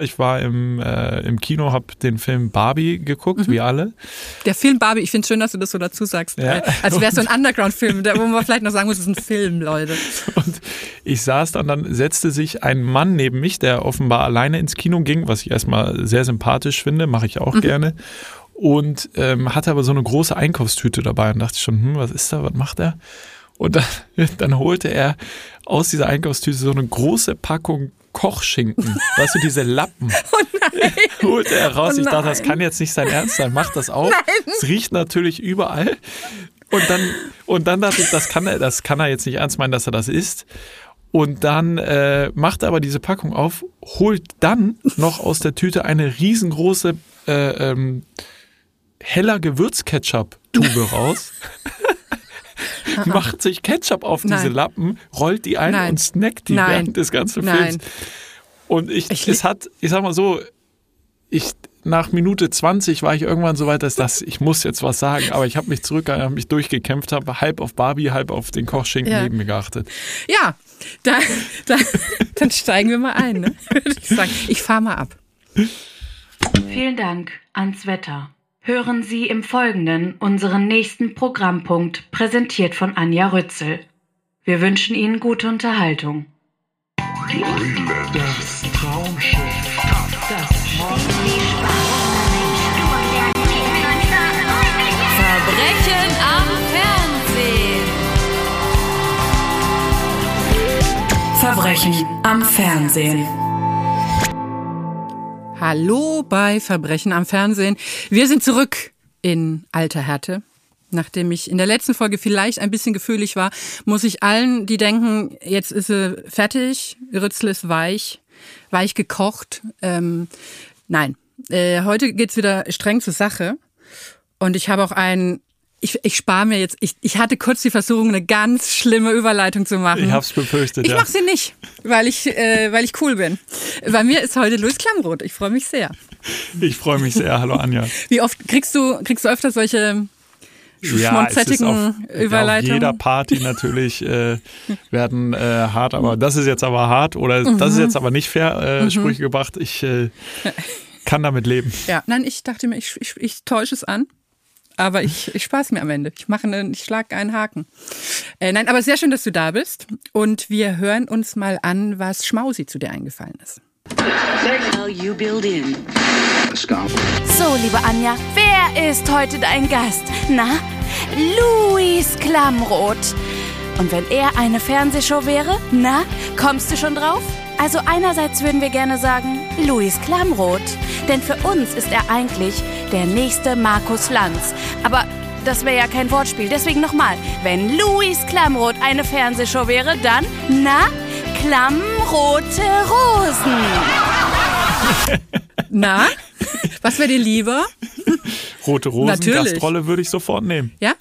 Ich war im, äh, im Kino, habe den Film Barbie geguckt, mhm. wie alle. Der Film Barbie, ich finde es schön, dass du das so dazu sagst. Ja. Als wäre es so ein Underground-Film, wo man vielleicht noch sagen muss, es ist ein Film, Leute. Und ich saß dann, dann setzte sich ein Mann neben mich, der offenbar alleine ins Kino ging, was ich erstmal sehr sympathisch finde, mache ich auch mhm. gerne. Und ähm, hatte aber so eine große Einkaufstüte dabei und dachte schon, hm, was ist da, was macht er? Und dann, dann holte er aus dieser Einkaufstüte so eine große Packung Kochschinken. Weißt du, diese Lappen. Oh nein. Holte er raus. Oh ich dachte, das kann jetzt nicht sein Ernst sein. Mach das auf. Es riecht natürlich überall. Und dann, und dann dachte ich, das kann er, das kann er jetzt nicht ernst meinen, dass er das isst. Und dann äh, macht er aber diese Packung auf, holt dann noch aus der Tüte eine riesengroße äh, ähm, heller Gewürzketchup-Tube raus. macht sich Ketchup auf diese Nein. Lappen, rollt die ein Nein. und snackt die Nein. während des ganzen Films. Und ich, ich, es hat, ich sag mal so, ich, nach Minute 20 war ich irgendwann so weit, dass das, ich muss jetzt was sagen, aber ich habe mich zurückgehalten, habe mich durchgekämpft, habe halb auf Barbie, halb auf den Kochschinken ja. neben mir geachtet. Ja, da, da, dann steigen wir mal ein, ne? würde ich sagen. Ich fahre mal ab. Vielen Dank ans Wetter. Hören Sie im Folgenden unseren nächsten Programmpunkt, präsentiert von Anja Rützel. Wir wünschen Ihnen gute Unterhaltung. Das Traumschiff. Das Verbrechen am Fernsehen. Verbrechen am Fernsehen. Hallo bei Verbrechen am Fernsehen. Wir sind zurück in alter Härte. Nachdem ich in der letzten Folge vielleicht ein bisschen gefühlig war, muss ich allen, die denken, jetzt ist sie fertig, Rützel ist weich, weich gekocht. Ähm, nein, äh, heute geht's wieder streng zur Sache. Und ich habe auch einen ich, ich spare mir jetzt, ich, ich hatte kurz die Versuchung, eine ganz schlimme Überleitung zu machen. Ich hab's befürchtet, Ich ja. mache sie nicht, weil ich, äh, weil ich cool bin. Bei mir ist heute Luis Klamroth. Ich freue mich sehr. Ich freue mich sehr. Hallo Anja. Wie oft kriegst du, kriegst du öfter solche schmonzettigen ja, auf, Überleitungen? Auf jeder Party natürlich äh, werden äh, hart, aber das ist jetzt aber hart oder mhm. das ist jetzt aber nicht fair, äh, mhm. Sprüche gebracht. Ich äh, kann damit leben. Ja, nein, ich dachte mir, ich, ich, ich täusche es an aber ich, ich spaß mir am Ende. Ich mache einen, ich schlage einen Haken. Äh, nein, aber sehr schön, dass du da bist. Und wir hören uns mal an, was Schmausi zu dir eingefallen ist. So, liebe Anja, wer ist heute dein Gast? Na, Luis Klamroth. Und wenn er eine Fernsehshow wäre, na, kommst du schon drauf? Also einerseits würden wir gerne sagen, Luis Klamroth. Denn für uns ist er eigentlich der nächste Markus Lanz. Aber das wäre ja kein Wortspiel. Deswegen nochmal. Wenn Luis Klamroth eine Fernsehshow wäre, dann, na, Klammrote Rosen. Na, was wäre dir lieber? Rote Rosen, Natürlich. Gastrolle würde ich sofort nehmen. Ja?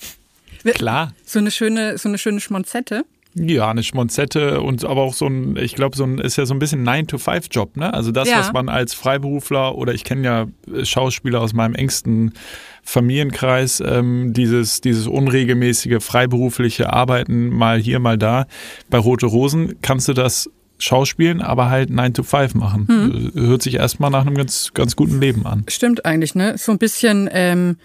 Klar. So eine schöne, so eine schöne Schmonzette. Ja, eine Schmonzette und aber auch so ein, ich glaube, so ein ist ja so ein bisschen 9-to-5-Job, ne? Also das, ja. was man als Freiberufler oder ich kenne ja Schauspieler aus meinem engsten Familienkreis, ähm, dieses, dieses unregelmäßige freiberufliche Arbeiten mal hier, mal da. Bei Rote Rosen kannst du das Schauspielen, aber halt 9 to 5 machen. Hm. Hört sich erstmal nach einem ganz, ganz guten Leben an. Stimmt eigentlich, ne? So ein bisschen ähm,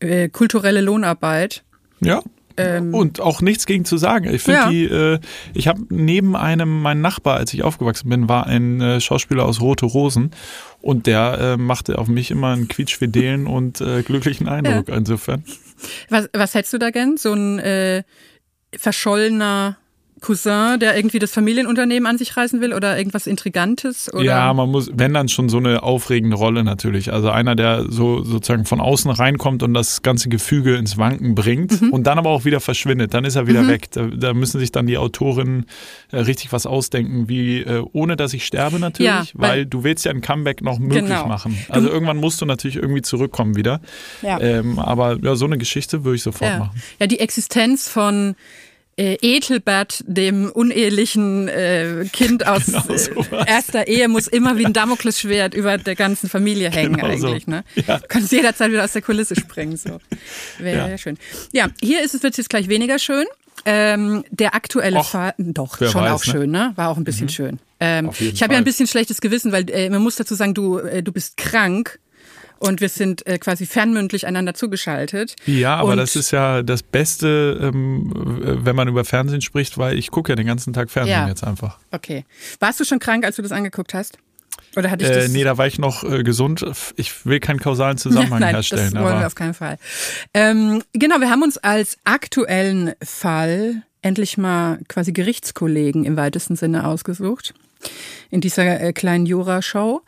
äh, kulturelle Lohnarbeit. Ja. Ähm, und auch nichts gegen zu sagen. Ich finde ja. die, äh, ich habe neben einem, mein Nachbar, als ich aufgewachsen bin, war ein äh, Schauspieler aus Rote Rosen und der äh, machte auf mich immer einen quietschfidelen und äh, glücklichen Eindruck ja. insofern. Was, was hättest du da gern? So ein äh, verschollener Cousin, der irgendwie das Familienunternehmen an sich reißen will oder irgendwas Intrigantes? Oder? Ja, man muss, wenn dann schon so eine aufregende Rolle natürlich. Also einer, der so sozusagen von außen reinkommt und das ganze Gefüge ins Wanken bringt mhm. und dann aber auch wieder verschwindet. Dann ist er wieder mhm. weg. Da, da, müssen sich dann die Autorinnen äh, richtig was ausdenken, wie äh, ohne dass ich sterbe natürlich, ja, weil, weil, du willst ja ein Comeback noch möglich genau. machen. Also du, irgendwann musst du natürlich irgendwie zurückkommen wieder. Ja. Ähm, aber ja, so eine Geschichte würde ich sofort ja. machen. Ja, die Existenz von äh, Ethelbert, dem unehelichen äh, Kind aus genau äh, erster Ehe, muss immer wie ein Damoklesschwert über der ganzen Familie hängen genau eigentlich. So. Ne? Ja. Du kannst jederzeit wieder aus der Kulisse springen. So. Wäre ja. schön. Ja, hier ist es, wird jetzt gleich weniger schön. Ähm, der aktuelle Och, Fall, doch, schon weiß, auch ne? schön, ne? War auch ein bisschen mhm. schön. Ähm, ich habe ja ein bisschen schlechtes Gewissen, weil äh, man muss dazu sagen, du, äh, du bist krank und wir sind äh, quasi fernmündlich einander zugeschaltet. Ja, aber und das ist ja das Beste, ähm, wenn man über Fernsehen spricht, weil ich gucke ja den ganzen Tag Fernsehen ja. jetzt einfach. Okay. Warst du schon krank, als du das angeguckt hast? Oder hatte ich äh, das? nee, da war ich noch äh, gesund. Ich will keinen kausalen Zusammenhang Nein, herstellen. Das wollen wir auf keinen Fall. Ähm, genau, wir haben uns als aktuellen Fall endlich mal quasi Gerichtskollegen im weitesten Sinne ausgesucht in dieser äh, kleinen Jura-Show.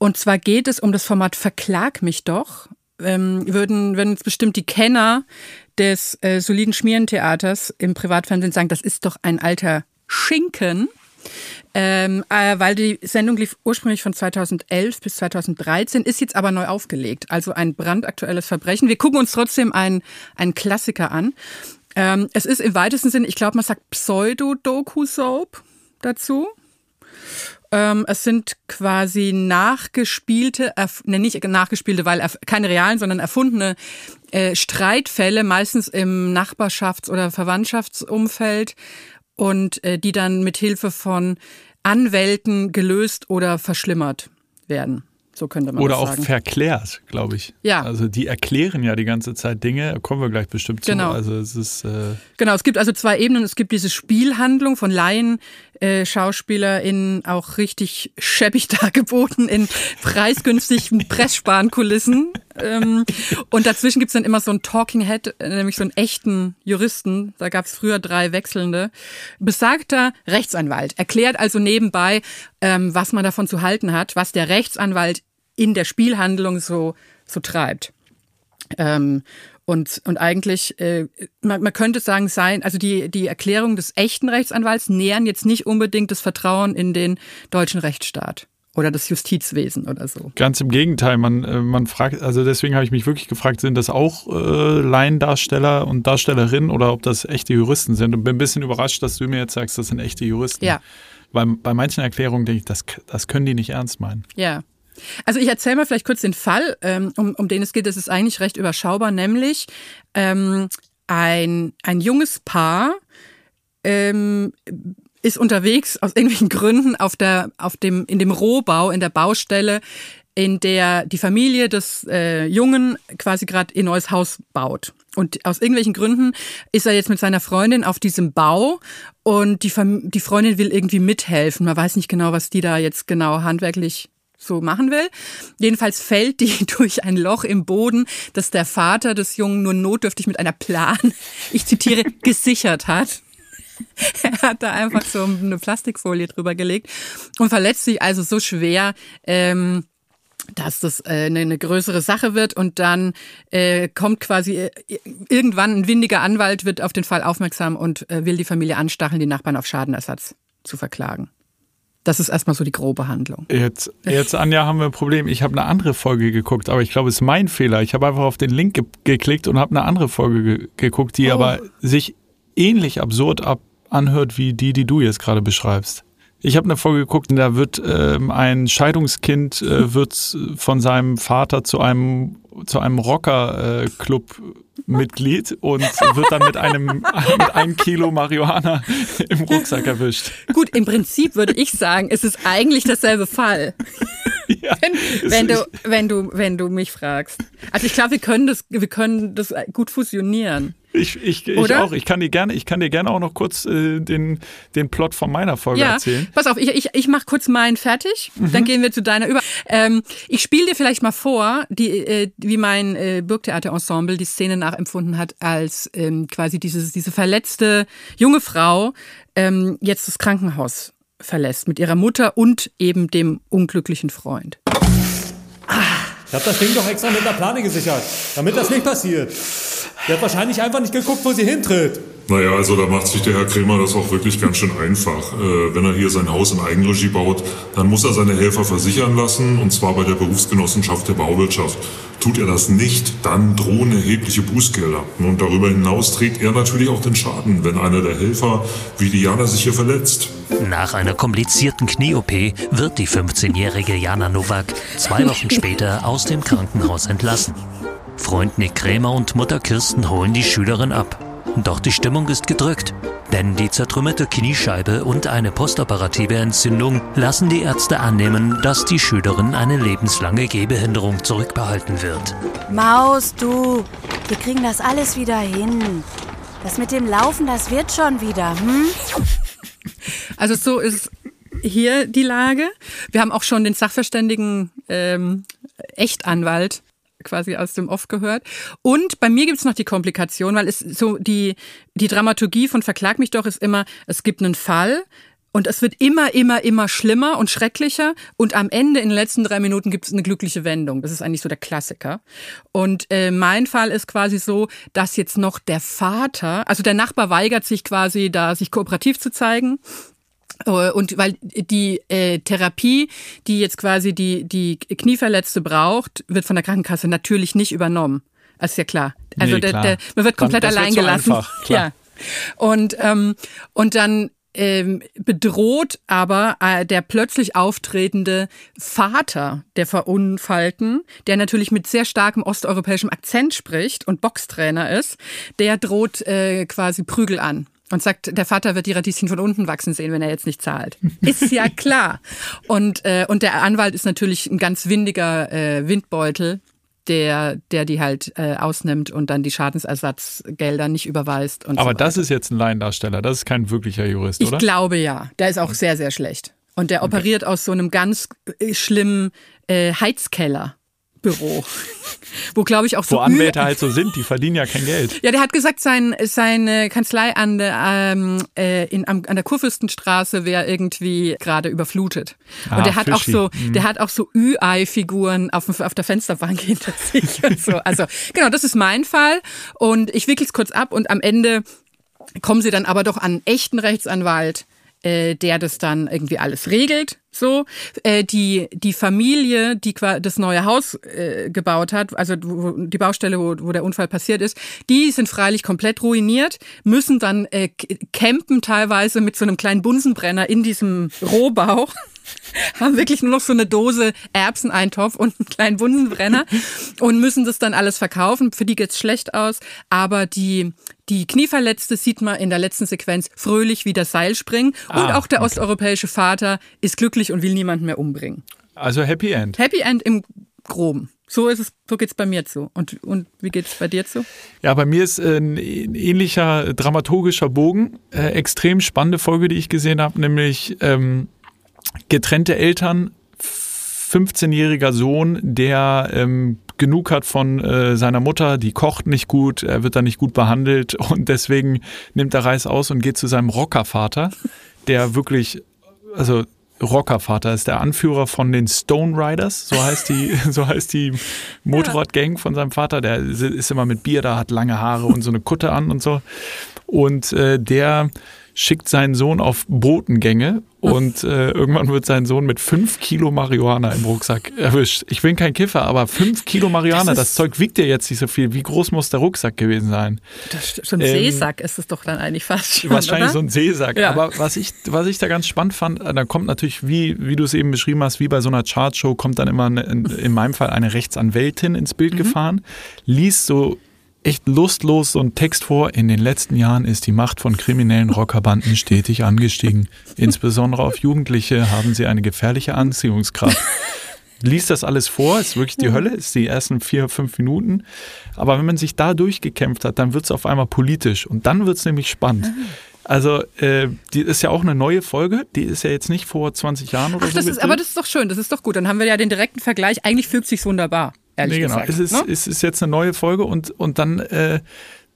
Und zwar geht es um das Format Verklag mich doch. Ähm, würden, würden jetzt bestimmt die Kenner des äh, soliden Schmierentheaters im Privatfernsehen sagen, das ist doch ein alter Schinken. Ähm, äh, weil die Sendung lief ursprünglich von 2011 bis 2013, ist jetzt aber neu aufgelegt. Also ein brandaktuelles Verbrechen. Wir gucken uns trotzdem einen, einen Klassiker an. Ähm, es ist im weitesten Sinne, ich glaube, man sagt Pseudo-Doku-Soap dazu. Ähm, es sind quasi nachgespielte, ne, nicht nachgespielte, weil keine realen, sondern erfundene äh, Streitfälle, meistens im Nachbarschafts- oder Verwandtschaftsumfeld und äh, die dann mit Hilfe von Anwälten gelöst oder verschlimmert werden. So könnte man Oder das sagen. auch verklärt, glaube ich. Ja. Also die erklären ja die ganze Zeit Dinge, kommen wir gleich bestimmt zu. Genau. Also es ist äh Genau, es gibt also zwei Ebenen. Es gibt diese Spielhandlung von Laien, äh, SchauspielerInnen auch richtig schäbig dargeboten in preisgünstigen Presssparenkulissen. ähm, und dazwischen gibt's dann immer so ein Talking Head, äh, nämlich so einen echten Juristen. Da gab's früher drei wechselnde. Besagter Rechtsanwalt erklärt also nebenbei, ähm, was man davon zu halten hat, was der Rechtsanwalt in der Spielhandlung so, so treibt. Ähm, und, und eigentlich, äh, man, man könnte sagen, sein, also die, die Erklärung des echten Rechtsanwalts nähern jetzt nicht unbedingt das Vertrauen in den deutschen Rechtsstaat oder das Justizwesen oder so. Ganz im Gegenteil, man, äh, man fragt, also deswegen habe ich mich wirklich gefragt, sind das auch äh, Laiendarsteller und Darstellerinnen oder ob das echte Juristen sind? Und bin ein bisschen überrascht, dass du mir jetzt sagst, das sind echte Juristen. Ja. Weil bei manchen Erklärungen denke ich, das, das können die nicht ernst meinen. Ja. Also ich erzähle mal vielleicht kurz den Fall, ähm, um, um den es geht. Das ist eigentlich recht überschaubar, nämlich ähm, ein, ein junges Paar ähm, ist unterwegs aus irgendwelchen Gründen auf der, auf dem, in dem Rohbau, in der Baustelle, in der die Familie des äh, Jungen quasi gerade ihr neues Haus baut. Und aus irgendwelchen Gründen ist er jetzt mit seiner Freundin auf diesem Bau und die, die Freundin will irgendwie mithelfen. Man weiß nicht genau, was die da jetzt genau handwerklich so machen will. Jedenfalls fällt die durch ein Loch im Boden, das der Vater des Jungen nur notdürftig mit einer Plan, ich zitiere, gesichert hat. Er hat da einfach so eine Plastikfolie drüber gelegt und verletzt sich also so schwer, ähm, dass das äh, eine, größere Sache wird und dann äh, kommt quasi äh, irgendwann ein windiger Anwalt wird auf den Fall aufmerksam und äh, will die Familie anstacheln, die Nachbarn auf Schadenersatz zu verklagen. Das ist erstmal so die grobe Handlung. Jetzt, jetzt Anja, haben wir ein Problem. Ich habe eine andere Folge geguckt, aber ich glaube, es ist mein Fehler. Ich habe einfach auf den Link ge geklickt und habe eine andere Folge ge geguckt, die oh. aber sich ähnlich absurd ab anhört wie die, die du jetzt gerade beschreibst. Ich habe eine Folge geguckt, und da wird ähm, ein Scheidungskind äh, wird von seinem Vater zu einem zu einem Rocker-Club äh, Mitglied und wird dann mit einem mit einem Kilo Marihuana im Rucksack erwischt. Gut, im Prinzip würde ich sagen, es ist eigentlich derselbe Fall. Ja, wenn, wenn du, wenn du, wenn du mich fragst. Also ich glaube, wir können das, wir können das gut fusionieren. Ich, ich, ich auch. Ich kann dir gerne, ich kann dir gerne auch noch kurz äh, den, den Plot von meiner Folge ja, erzählen. Pass auf, ich, ich, ich mache kurz meinen fertig, mhm. dann gehen wir zu deiner über. Ähm, ich spiele dir vielleicht mal vor, die, äh, wie mein äh, Burgtheater-Ensemble die Szene nachempfunden hat, als ähm, quasi dieses, diese verletzte junge Frau ähm, jetzt das Krankenhaus verlässt mit ihrer Mutter und eben dem unglücklichen Freund. Ich habe das Ding doch extra mit der Plane gesichert, damit das nicht passiert. Der hat wahrscheinlich einfach nicht geguckt, wo sie hintritt. Naja, also da macht sich der Herr Kremer das auch wirklich ganz schön einfach. Äh, wenn er hier sein Haus in Eigenregie baut, dann muss er seine Helfer versichern lassen, und zwar bei der Berufsgenossenschaft der Bauwirtschaft. Tut er das nicht, dann drohen erhebliche Bußgelder. Und darüber hinaus trägt er natürlich auch den Schaden, wenn einer der Helfer wie Diana sich hier verletzt. Nach einer komplizierten Knie-OP wird die 15-jährige Jana Nowak zwei Wochen später aus dem Krankenhaus entlassen. Freund Nick Krämer und Mutter Kirsten holen die Schülerin ab. Doch die Stimmung ist gedrückt. Denn die zertrümmerte Kniescheibe und eine postoperative Entzündung lassen die Ärzte annehmen, dass die Schülerin eine lebenslange Gehbehinderung zurückbehalten wird. Maus, du, wir kriegen das alles wieder hin. Das mit dem Laufen, das wird schon wieder, hm? Also so ist hier die Lage. Wir haben auch schon den Sachverständigen ähm, Echtanwalt quasi aus dem Off gehört. Und bei mir gibt es noch die Komplikation, weil es so die, die Dramaturgie von Verklag mich doch ist immer, es gibt einen Fall, und es wird immer, immer, immer schlimmer und schrecklicher. Und am Ende, in den letzten drei Minuten, gibt es eine glückliche Wendung. Das ist eigentlich so der Klassiker. Und äh, mein Fall ist quasi so, dass jetzt noch der Vater, also der Nachbar weigert sich quasi, da sich kooperativ zu zeigen. Äh, und weil die äh, Therapie, die jetzt quasi die, die Knieverletzte braucht, wird von der Krankenkasse natürlich nicht übernommen. Das ist ja klar. Also nee, klar. Der, der, man wird komplett dann, allein gelassen. Einfach, ja. Und, ähm, und dann ähm, bedroht aber äh, der plötzlich auftretende Vater der Verunfallten, der natürlich mit sehr starkem osteuropäischem Akzent spricht und Boxtrainer ist, der droht äh, quasi Prügel an und sagt, der Vater wird die Radieschen von unten wachsen sehen, wenn er jetzt nicht zahlt. Ist ja klar. Und, äh, und der Anwalt ist natürlich ein ganz windiger äh, Windbeutel, der, der die halt äh, ausnimmt und dann die Schadensersatzgelder nicht überweist. Und Aber so das ist jetzt ein Laiendarsteller, das ist kein wirklicher Jurist, oder? Ich glaube ja. Der ist auch sehr, sehr schlecht. Und der okay. operiert aus so einem ganz äh, schlimmen äh, Heizkeller. Büro. Wo, glaube ich, auch so. Wo Anwälte halt so sind, die verdienen ja kein Geld. Ja, der hat gesagt, sein, seine Kanzlei an der, ähm, äh, in, an der Kurfürstenstraße wäre irgendwie gerade überflutet. Ah, und der hat auch so, mhm. der hat auch so Ü-Ei-Figuren auf, auf der Fensterbank hinter sich und so. Also, genau, das ist mein Fall. Und ich wickel es kurz ab und am Ende kommen sie dann aber doch an einen echten Rechtsanwalt äh, der das dann irgendwie alles regelt. So, äh, die die Familie, die das neue Haus äh, gebaut hat, also wo, die Baustelle, wo, wo der Unfall passiert ist, die sind freilich komplett ruiniert, müssen dann äh, campen teilweise mit so einem kleinen Bunsenbrenner in diesem Rohbau haben wirklich nur noch so eine Dose Erbseneintopf und einen kleinen Bunsenbrenner und müssen das dann alles verkaufen. Für die geht's schlecht aus, aber die die Knieverletzte sieht man in der letzten Sequenz fröhlich wie das Seil springen ah, und auch der okay. osteuropäische Vater ist glücklich und will niemanden mehr umbringen. Also Happy End. Happy End im Groben. So ist es, so geht's bei mir zu. Und, und wie geht's bei dir zu? Ja, bei mir ist ein ähnlicher dramaturgischer Bogen. Äh, extrem spannende Folge, die ich gesehen habe, nämlich ähm, getrennte Eltern, 15-jähriger Sohn, der ähm, genug hat von äh, seiner Mutter, die kocht nicht gut, er wird da nicht gut behandelt und deswegen nimmt er Reis aus und geht zu seinem Rockervater, der wirklich, also Rockervater ist der Anführer von den Stone Riders, so heißt die, so heißt die Motorradgang von seinem Vater. Der ist immer mit Bier da, hat lange Haare und so eine Kutte an und so. Und äh, der schickt seinen Sohn auf Botengänge und äh, irgendwann wird sein Sohn mit fünf Kilo Marihuana im Rucksack erwischt. Ich bin kein Kiffer, aber fünf Kilo Marihuana, das, das Zeug wiegt ja jetzt nicht so viel. Wie groß muss der Rucksack gewesen sein? Das, so ein ähm, Seesack ist es doch dann eigentlich fast schon, Wahrscheinlich oder? so ein Seesack. Ja. Aber was ich, was ich da ganz spannend fand, äh, da kommt natürlich, wie, wie du es eben beschrieben hast, wie bei so einer Chartshow, kommt dann immer eine, in, in meinem Fall eine Rechtsanwältin ins Bild mhm. gefahren, liest so echt lustlos so einen Text vor. In den letzten Jahren ist die Macht von kriminellen Rockerbanden stetig angestiegen. Insbesondere auf Jugendliche haben sie eine gefährliche Anziehungskraft. Liest das alles vor, ist wirklich die Hölle, ist die ersten vier, fünf Minuten. Aber wenn man sich da durchgekämpft hat, dann wird es auf einmal politisch und dann wird es nämlich spannend. Also, äh, die ist ja auch eine neue Folge. Die ist ja jetzt nicht vor 20 Jahren oder Ach, so. Das ist, aber das ist doch schön, das ist doch gut. Dann haben wir ja den direkten Vergleich. Eigentlich fügt sich wunderbar ehrlich nee, genau. gesagt. Es ist, ne? es ist jetzt eine neue Folge und, und dann, äh,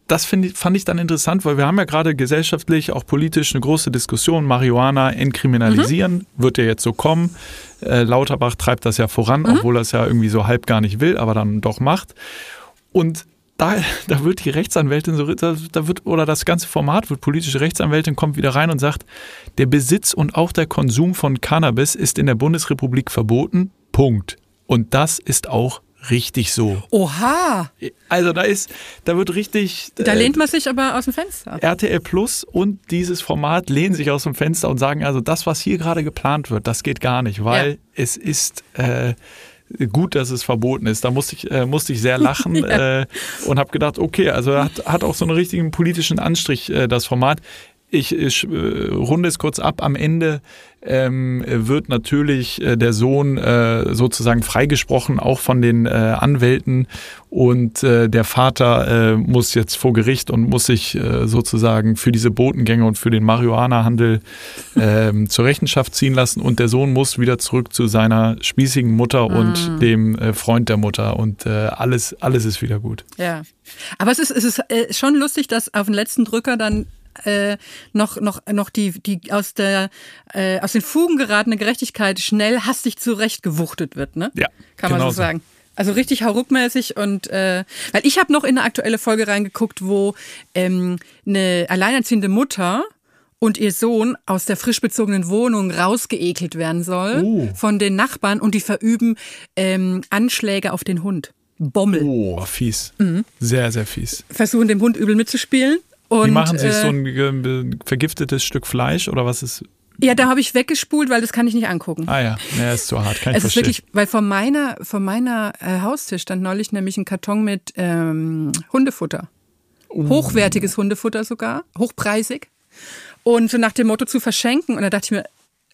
das find, fand ich dann interessant, weil wir haben ja gerade gesellschaftlich, auch politisch eine große Diskussion. Marihuana entkriminalisieren mhm. wird ja jetzt so kommen. Äh, Lauterbach treibt das ja voran, mhm. obwohl er es ja irgendwie so halb gar nicht will, aber dann doch macht. Und da, da wird die Rechtsanwältin so, da, da wird, oder das ganze Format wird politische Rechtsanwältin kommt wieder rein und sagt, der Besitz und auch der Konsum von Cannabis ist in der Bundesrepublik verboten. Punkt. Und das ist auch richtig so. Oha! Also da ist, da wird richtig. Da äh, lehnt man sich aber aus dem Fenster. RTL Plus und dieses Format lehnen sich aus dem Fenster und sagen, also das, was hier gerade geplant wird, das geht gar nicht, weil ja. es ist äh, gut, dass es verboten ist. Da musste ich, äh, musste ich sehr lachen ja. äh, und habe gedacht, okay, also hat, hat auch so einen richtigen politischen Anstrich, äh, das Format. Ich, ich äh, runde es kurz ab. Am Ende ähm, wird natürlich äh, der Sohn äh, sozusagen freigesprochen, auch von den äh, Anwälten. Und äh, der Vater muss jetzt vor Gericht und muss sich sozusagen für diese Botengänge und für den Marihuana-Handel äh, zur Rechenschaft ziehen lassen. Und der Sohn muss wieder zurück zu seiner spießigen Mutter und mm. dem Freund der Mutter. Und alles, alles ist wieder gut. Ja. Aber es ist, es ist schon lustig, dass auf den letzten Drücker dann äh, noch noch noch die die aus der äh, aus den Fugen geratene Gerechtigkeit schnell hastig zurechtgewuchtet wird, ne? Ja, kann man so sagen. Also richtig hauruckmäßig und äh, weil ich habe noch in eine aktuelle Folge reingeguckt, wo ähm, eine alleinerziehende Mutter und ihr Sohn aus der frisch bezogenen Wohnung rausgeekelt werden soll oh. von den Nachbarn und die verüben ähm, Anschläge auf den Hund. Bommel. Oh, fies. Mhm. Sehr, sehr fies. Versuchen dem Hund übel mitzuspielen und, Wie machen Sie äh, so ein vergiftetes Stück Fleisch oder was ist? Ja, da habe ich weggespult, weil das kann ich nicht angucken. Ah ja, ja ist zu hart. Kann ich es ist wirklich, weil vor meiner, vor meiner äh, Haustür stand neulich nämlich ein Karton mit ähm, Hundefutter. Uh. Hochwertiges Hundefutter sogar, hochpreisig. Und so nach dem Motto zu verschenken. Und da dachte ich mir,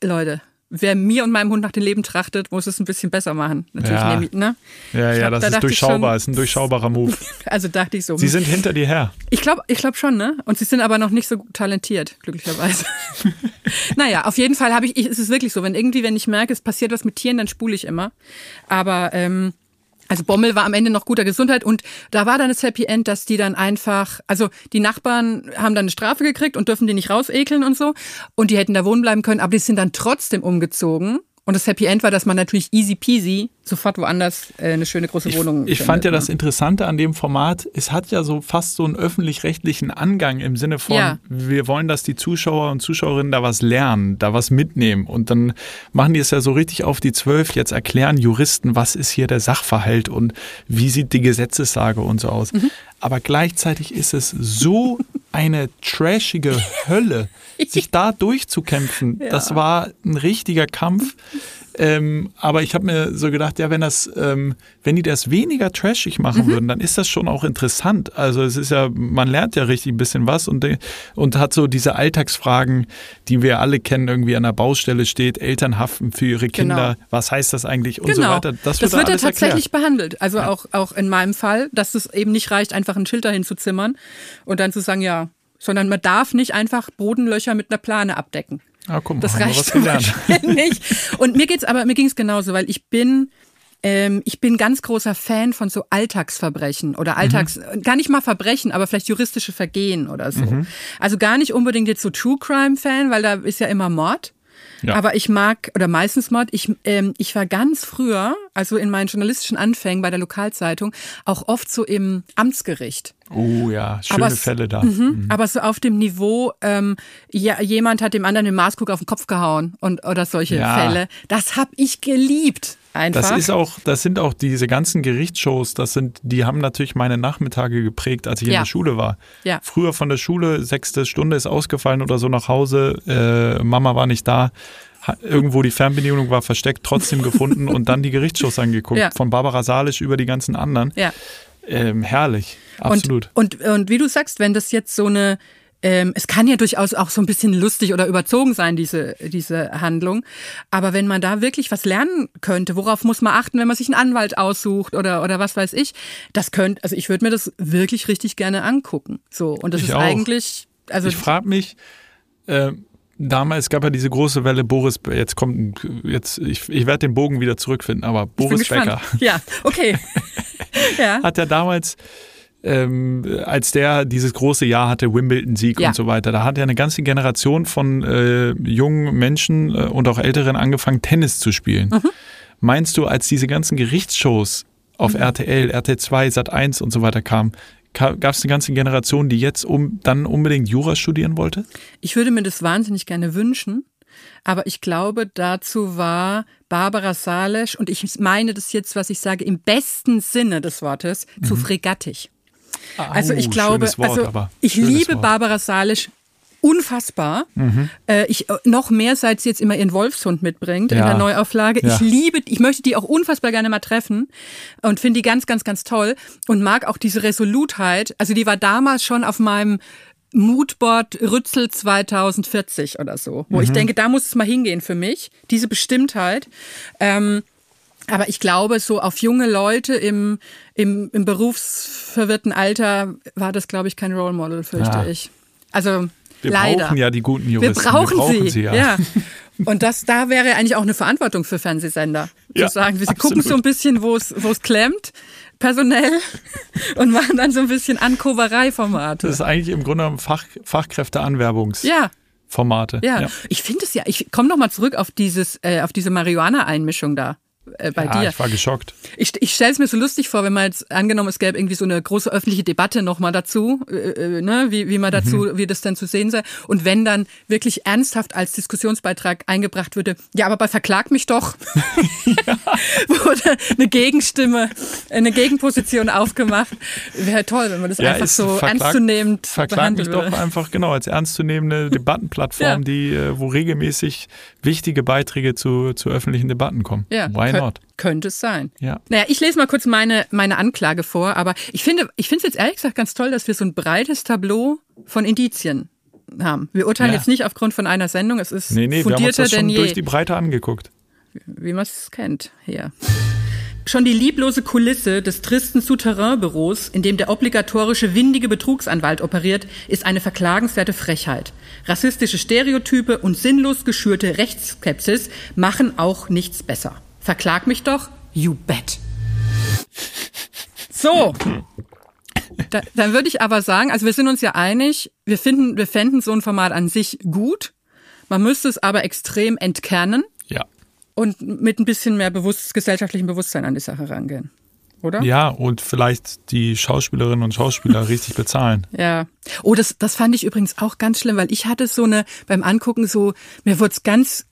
Leute, wer mir und meinem Hund nach dem Leben trachtet, muss es ein bisschen besser machen. Natürlich ja. ich, ne? Ja, ja, das da ist durchschaubar, ist ein durchschaubarer Move. also dachte ich so. Sie sind hinter dir her. Ich glaube ich glaub schon, ne? Und sie sind aber noch nicht so talentiert, glücklicherweise. naja, auf jeden Fall habe ich, ich, ist es wirklich so, wenn irgendwie, wenn ich merke, es passiert was mit Tieren, dann spule ich immer. Aber ähm, also Bommel war am Ende noch guter Gesundheit und da war dann das Happy End, dass die dann einfach, also die Nachbarn haben dann eine Strafe gekriegt und dürfen die nicht rausekeln und so. Und die hätten da wohnen bleiben können, aber die sind dann trotzdem umgezogen. Und das Happy End war, dass man natürlich easy peasy sofort woanders äh, eine schöne große Wohnung Ich, ich fand ja ne? das Interessante an dem Format, es hat ja so fast so einen öffentlich-rechtlichen Angang im Sinne von, ja. wir wollen, dass die Zuschauer und Zuschauerinnen da was lernen, da was mitnehmen. Und dann machen die es ja so richtig auf die Zwölf, jetzt erklären Juristen, was ist hier der Sachverhalt und wie sieht die Gesetzessage und so aus. Mhm. Aber gleichzeitig ist es so eine trashige Hölle, sich da durchzukämpfen. Ja. Das war ein richtiger Kampf. Ähm, aber ich habe mir so gedacht, ja, wenn das, ähm, wenn die das weniger trashig machen mhm. würden, dann ist das schon auch interessant. Also es ist ja, man lernt ja richtig ein bisschen was und, und hat so diese Alltagsfragen, die wir alle kennen, irgendwie an der Baustelle steht, Eltern haften für ihre Kinder, genau. was heißt das eigentlich und genau. so weiter. Das wird, das wird ja tatsächlich erklärt. behandelt. Also ja. auch, auch in meinem Fall, dass es eben nicht reicht, einfach ein Schild dahin zu zimmern und dann zu sagen, ja, sondern man darf nicht einfach Bodenlöcher mit einer Plane abdecken. Ah, guck mal, das reicht nicht. Und mir geht's aber mir ging's genauso, weil ich bin ähm, ich bin ganz großer Fan von so Alltagsverbrechen oder Alltags, mhm. gar nicht mal Verbrechen, aber vielleicht juristische Vergehen oder so. Mhm. Also gar nicht unbedingt jetzt so True Crime Fan, weil da ist ja immer Mord. Ja. Aber ich mag, oder meistens Mord, ich, ähm, ich war ganz früher, also in meinen journalistischen Anfängen bei der Lokalzeitung, auch oft so im Amtsgericht. Oh ja, schöne aber, Fälle da. Mhm, mhm. Aber so auf dem Niveau, ähm, ja, jemand hat dem anderen den Maßkrug auf den Kopf gehauen und oder solche ja. Fälle. Das hab ich geliebt. Einfach. Das ist auch, das sind auch diese ganzen Gerichtsshows, das sind, die haben natürlich meine Nachmittage geprägt, als ich ja. in der Schule war. Ja. Früher von der Schule, sechste Stunde ist ausgefallen oder so nach Hause, äh, Mama war nicht da irgendwo die Fernbedienung war versteckt, trotzdem gefunden und dann die Gerichtsshows angeguckt. Ja. Von Barbara Salisch über die ganzen anderen. Ähm, herrlich, absolut. Und, und, und wie du sagst, wenn das jetzt so eine ähm, es kann ja durchaus auch so ein bisschen lustig oder überzogen sein, diese, diese Handlung. Aber wenn man da wirklich was lernen könnte, worauf muss man achten, wenn man sich einen Anwalt aussucht oder, oder was weiß ich, das könnte, also ich würde mir das wirklich richtig gerne angucken. So, und das ich ist auch. eigentlich, also. Ich frage mich, äh, damals gab ja diese große Welle Boris, jetzt kommt, jetzt, ich, ich werde den Bogen wieder zurückfinden, aber Boris Becker. Ja, okay. ja. Hat ja damals ähm, als der dieses große Jahr hatte, Wimbledon-Sieg ja. und so weiter, da hat ja eine ganze Generation von äh, jungen Menschen äh, und auch Älteren angefangen, Tennis zu spielen. Mhm. Meinst du, als diese ganzen Gerichtsshows auf mhm. RTL, RTL 2, Sat 1 und so weiter kamen, gab es eine ganze Generation, die jetzt um, dann unbedingt Jura studieren wollte? Ich würde mir das wahnsinnig gerne wünschen. Aber ich glaube, dazu war Barbara Salesch, und ich meine das jetzt, was ich sage, im besten Sinne des Wortes, mhm. zu fregattig. Also ich glaube, Wort, also ich liebe Wort. Barbara Salisch unfassbar. Mhm. Äh, ich äh, noch mehr, seit sie jetzt immer ihren Wolfshund mitbringt ja. in der Neuauflage. Ja. Ich liebe, ich möchte die auch unfassbar gerne mal treffen und finde die ganz, ganz, ganz toll und mag auch diese Resolutheit. Also die war damals schon auf meinem Moodboard Rützel 2040 oder so, wo mhm. ich denke, da muss es mal hingehen für mich, diese Bestimmtheit. Ähm, aber ich glaube, so auf junge Leute im, im, im berufsverwirrten Alter war das, glaube ich, kein Role Model, fürchte ja. ich. Also wir leider. brauchen ja die guten Juristen. Wir brauchen, wir brauchen sie. sie ja. ja. Und das, da wäre eigentlich auch eine Verantwortung für Fernsehsender. Ja, zu sagen, sie absolut. gucken so ein bisschen, wo es, wo es klemmt, personell, und machen dann so ein bisschen Ankoverei-Formate. Das ist eigentlich im Grunde Fach, Fachkräfteanwerbungs. Ja. Formate. Ja, ja. ich finde es ja, ich komme noch mal zurück auf dieses, äh, auf diese Marihuana-Einmischung da äh, bei ja, dir. Ich war geschockt. Ich, ich stelle es mir so lustig vor, wenn man jetzt angenommen, es gäbe irgendwie so eine große öffentliche Debatte nochmal dazu, äh, äh, ne, wie, wie man dazu, mhm. wie das dann zu sehen sei. Und wenn dann wirklich ernsthaft als Diskussionsbeitrag eingebracht würde, ja, aber bei Verklag mich doch, ja. wurde eine Gegenstimme, eine Gegenposition aufgemacht. Wäre toll, wenn man das ja, einfach so Verklag, ernstzunehmend Verklag mich würde. doch einfach, genau, als ernstzunehmende Debattenplattform, die, äh, wo regelmäßig wichtige Beiträge zu, zu öffentlichen Debatten kommen. Ja. Why not? Könnte es sein. Ja. Naja, ich lese mal kurz meine, meine Anklage vor, aber ich finde, ich finde es jetzt ehrlich gesagt ganz toll, dass wir so ein breites Tableau von Indizien haben. Wir urteilen ja. jetzt nicht aufgrund von einer Sendung, es ist nee, nee, fundierter wir haben uns das schon durch die Breite angeguckt. Wie man es kennt hier. Schon die lieblose Kulisse des tristen Souterrain-Büros, in dem der obligatorische windige Betrugsanwalt operiert, ist eine verklagenswerte Frechheit. Rassistische Stereotype und sinnlos geschürte Rechtsskepsis machen auch nichts besser. Verklag mich doch, you bet. So. Da, dann würde ich aber sagen, also wir sind uns ja einig, wir finden, wir fänden so ein Format an sich gut. Man müsste es aber extrem entkernen. Und mit ein bisschen mehr bewusst, gesellschaftlichem Bewusstsein an die Sache rangehen. Oder? Ja, und vielleicht die Schauspielerinnen und Schauspieler richtig bezahlen. Ja. Oh, das, das fand ich übrigens auch ganz schlimm, weil ich hatte so eine, beim Angucken so, mir wurde es ganz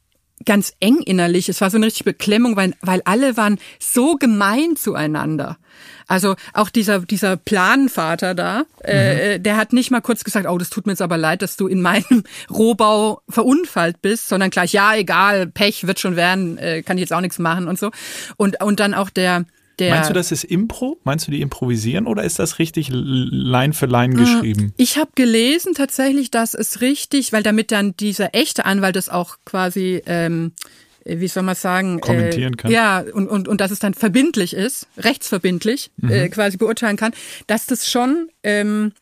ganz eng innerlich. Es war so eine richtige Beklemmung, weil, weil alle waren so gemein zueinander. Also auch dieser, dieser Planvater da, äh, mhm. äh, der hat nicht mal kurz gesagt, oh, das tut mir jetzt aber leid, dass du in meinem Rohbau verunfallt bist, sondern gleich, ja, egal, Pech wird schon werden, äh, kann ich jetzt auch nichts machen und so. Und, und dann auch der, der Meinst du, das ist Impro? Meinst du, die improvisieren oder ist das richtig Line für Line äh, geschrieben? Ich habe gelesen tatsächlich, dass es richtig, weil damit dann dieser echte Anwalt das auch quasi, ähm, wie soll man sagen, kommentieren kann. Äh, ja, und, und, und dass es dann verbindlich ist, rechtsverbindlich mhm. äh, quasi beurteilen kann, dass das schon ähm,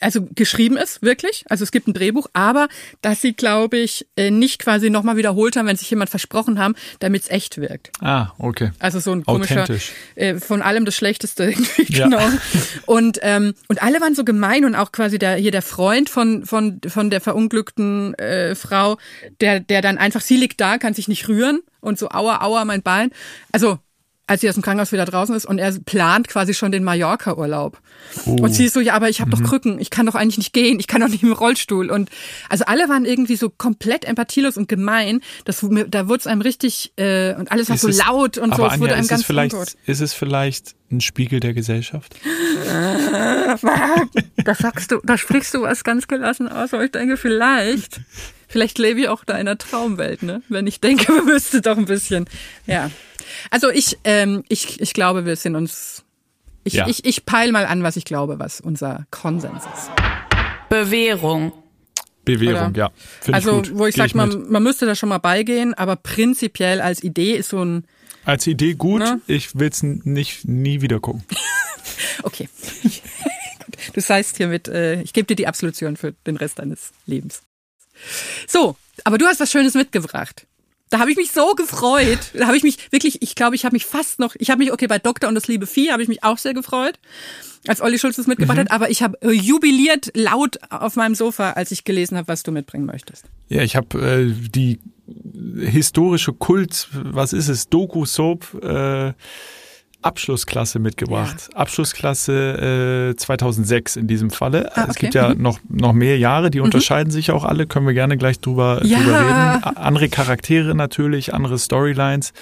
also geschrieben ist, wirklich. Also es gibt ein Drehbuch, aber dass sie, glaube ich, äh, nicht quasi nochmal wiederholt haben, wenn sich jemand versprochen haben, damit es echt wirkt. Ah, okay. Also so ein komischer, äh, von allem das Schlechteste irgendwie, ja. genau. Und, ähm, und alle waren so gemein und auch quasi der, hier der Freund von, von, von der verunglückten äh, Frau, der, der dann einfach, sie liegt da, kann sich nicht rühren und so, aua, aua, mein Bein. Also als sie aus dem Krankenhaus wieder draußen ist und er plant quasi schon den Mallorca-Urlaub. Oh. Und sie ist so, ja, aber ich habe mhm. doch Krücken, ich kann doch eigentlich nicht gehen, ich kann doch nicht im Rollstuhl. Und also alle waren irgendwie so komplett empathielos und gemein. Das, da wurde es einem richtig, äh, und alles war ist so es, laut und so, es Anja, wurde einem ganz vielleicht, Ist es vielleicht ein Spiegel der Gesellschaft? da sagst du, da sprichst du was ganz gelassen aus, aber ich denke, vielleicht. Vielleicht lebe ich auch da in einer Traumwelt, ne? Wenn ich denke, man müsste doch ein bisschen, ja. Also ich, ähm, ich, ich glaube, wir sind uns. Ich, ja. ich, ich peil mal an, was ich glaube, was unser Konsens ist. Bewährung. Bewährung, Oder? ja. Also, ich wo ich sage, man, man müsste da schon mal beigehen, aber prinzipiell als Idee ist so ein. Als Idee gut, ne? ich will es nicht nie wieder gucken. okay. Du heißt hiermit, äh, ich gebe dir die Absolution für den Rest deines Lebens. So, aber du hast was Schönes mitgebracht. Da habe ich mich so gefreut. Da habe ich mich wirklich, ich glaube, ich habe mich fast noch, ich habe mich, okay, bei Doktor und das liebe Vieh habe ich mich auch sehr gefreut, als Olli Schulz das mitgebracht mhm. hat, aber ich habe äh, jubiliert laut auf meinem Sofa, als ich gelesen habe, was du mitbringen möchtest. Ja, ich habe äh, die historische Kult, was ist es, Doku-Soap, äh, Abschlussklasse mitgebracht. Ja. Abschlussklasse äh, 2006 in diesem Falle. Ah, okay. Es gibt ja mhm. noch, noch mehr Jahre, die mhm. unterscheiden sich auch alle, können wir gerne gleich drüber, ja. drüber reden. Andere Charaktere natürlich, andere Storylines.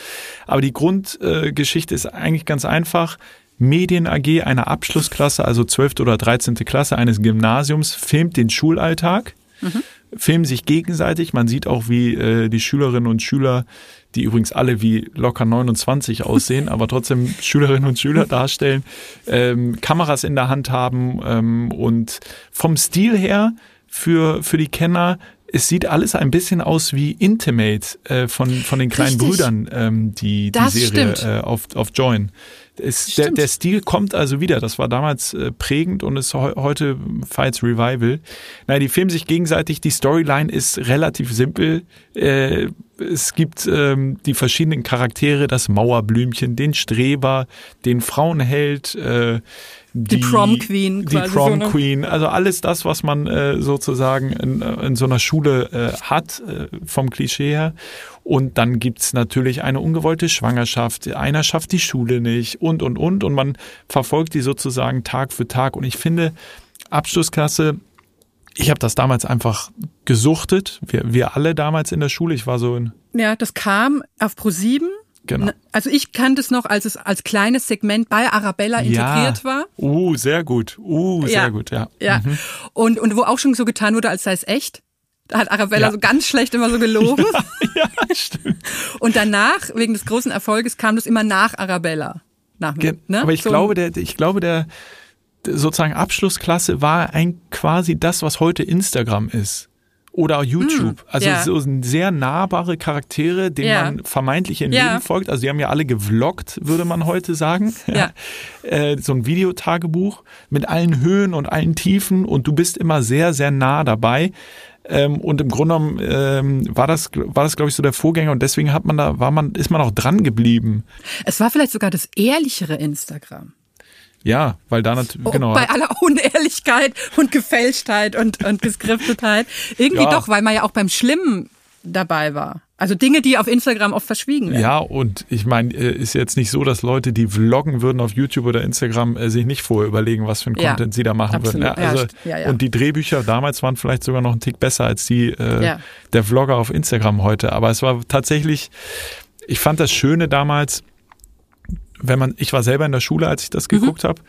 Aber die Grundgeschichte äh, ist eigentlich ganz einfach. Medien AG, eine Abschlussklasse, also 12. oder 13. Klasse eines Gymnasiums, filmt den Schulalltag Mhm. Filmen sich gegenseitig. Man sieht auch, wie äh, die Schülerinnen und Schüler, die übrigens alle wie locker 29 aussehen, aber trotzdem Schülerinnen und Schüler darstellen, ähm, Kameras in der Hand haben ähm, und vom Stil her für, für die Kenner es sieht alles ein bisschen aus wie Intimate äh, von, von den kleinen Richtig. Brüdern, ähm, die, die Das Serie äh, auf, auf Join. Es, der, der Stil kommt also wieder. Das war damals äh, prägend und ist heu heute Fights Revival. Nein, die filmen sich gegenseitig. Die Storyline ist relativ simpel. Äh, es gibt ähm, die verschiedenen Charaktere, das Mauerblümchen, den Streber, den Frauenheld, äh, Die Prom Queen die Prom so, ne? Queen, also alles das, was man äh, sozusagen in, in so einer Schule äh, hat, äh, vom Klischee her. Und dann gibt's natürlich eine ungewollte Schwangerschaft, einer schafft die Schule nicht und, und, und. Und man verfolgt die sozusagen Tag für Tag. Und ich finde, Abschlussklasse, ich habe das damals einfach gesuchtet. Wir, wir alle damals in der Schule. Ich war so in, Ja, das kam auf Pro7. Genau. Also ich kannte es noch, als es als kleines Segment bei Arabella integriert war. Uh, sehr gut. Uh, sehr Ja. gut, ja. Ja. Und, und wo auch schon so getan wurde, als sei es echt. Da hat Arabella Ja. so ganz schlecht immer so gelogen. ja, stimmt. Und danach, wegen des großen Erfolges, kam das immer nach Arabella. Nach mir, ne? Aber ich So- glaube, der, ich glaube, der sozusagen Abschlussklasse war ein quasi das, was heute Instagram ist. Oder YouTube. also Hm, ja. so sehr nahbare Charaktere, denen Ja. man vermeintlich in Ja. Leben folgt. Also die haben ja alle gevloggt, würde man heute sagen. Ja. Äh, so ein Videotagebuch mit allen Höhen und allen Tiefen und du bist immer sehr, sehr nah dabei. Ähm, und im Grunde genommen ähm, war das, war das, glaube ich, so der Vorgänger und deswegen hat man da, war man, ist man auch dran geblieben. Es war vielleicht sogar das ehrlichere Instagram. Ja, weil da natürlich, Oh, genau. Bei aller Unehrlichkeit und Gefälschtheit und, und Geskriptetheit. Irgendwie Ja. doch, weil man ja auch beim Schlimmen dabei war. Also Dinge, die auf Instagram oft verschwiegen werden. Ja, und ich meine, äh, ist jetzt nicht so, dass Leute, die vloggen würden auf YouTube oder Instagram, äh, sich nicht vorher überlegen, was für ein Ja, Content sie da machen absolut. würden. Ja, also, ja. Und die Drehbücher damals waren vielleicht sogar noch ein Tick besser als die äh, der Vlogger auf Instagram heute. Aber es war tatsächlich, ich fand das Schöne damals, wenn man, ich war selber in der Schule, als ich das Mhm. geguckt habe.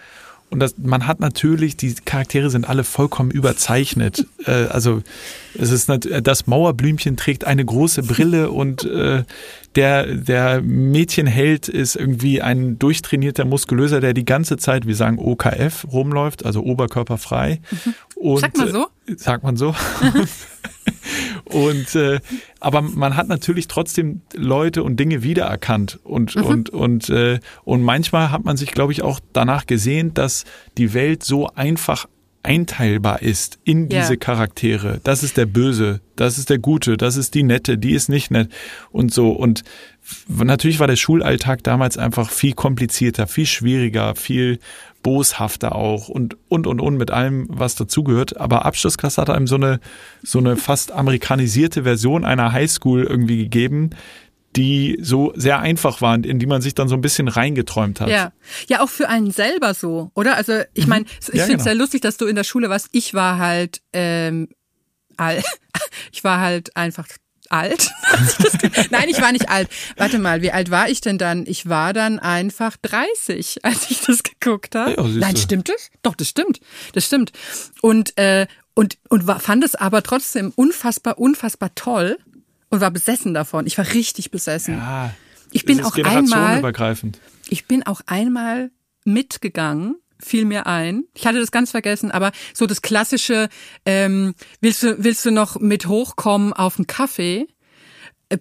Und das, man hat natürlich, die Charaktere sind alle vollkommen überzeichnet. äh, also es ist das Mauerblümchen trägt eine große Brille und äh, der der Mädchenheld ist irgendwie ein durchtrainierter Muskulöser, der die ganze Zeit, wir sagen OKF rumläuft, also oberkörperfrei. Und, Mhm. Sagt man so? Sagt man so. Und äh, aber man hat natürlich trotzdem Leute und Dinge wiedererkannt und Mhm. und und äh, und manchmal hat man sich, glaube ich, auch danach gesehnt, dass die Welt so einfach einteilbar ist in diese Charaktere. Das ist der Böse, das ist der Gute, das ist die Nette, die ist nicht nett und so. Und natürlich war der Schulalltag damals einfach viel komplizierter, viel schwieriger, viel boshafter auch und und und und mit allem, was dazugehört. Aber Abschlussklasse hat einem so eine so eine fast amerikanisierte Version einer Highschool irgendwie gegeben, die so sehr einfach war und in die man sich dann so ein bisschen reingeträumt hat. Ja. ja, auch für einen selber so, oder? Also ich meine, ich Mhm. Ja, finde es genau. sehr lustig, dass du in der Schule warst. Ich war halt ähm. Ich war halt einfach alt. Nein, ich war nicht alt. Warte mal, wie alt war ich denn dann? Ich war dann einfach 30, als ich das geguckt habe. Ja. Nein, stimmt das? Doch, das stimmt. Das stimmt. Und äh, und und war, fand es aber trotzdem unfassbar unfassbar toll und war besessen davon. Ich war richtig besessen. Ah, ich bin auch einmal ich bin auch einmal mitgegangen, fiel mir ein. Ich hatte das ganz vergessen, aber so das klassische, ähm, willst du, willst du noch mit hochkommen auf einen Kaffee?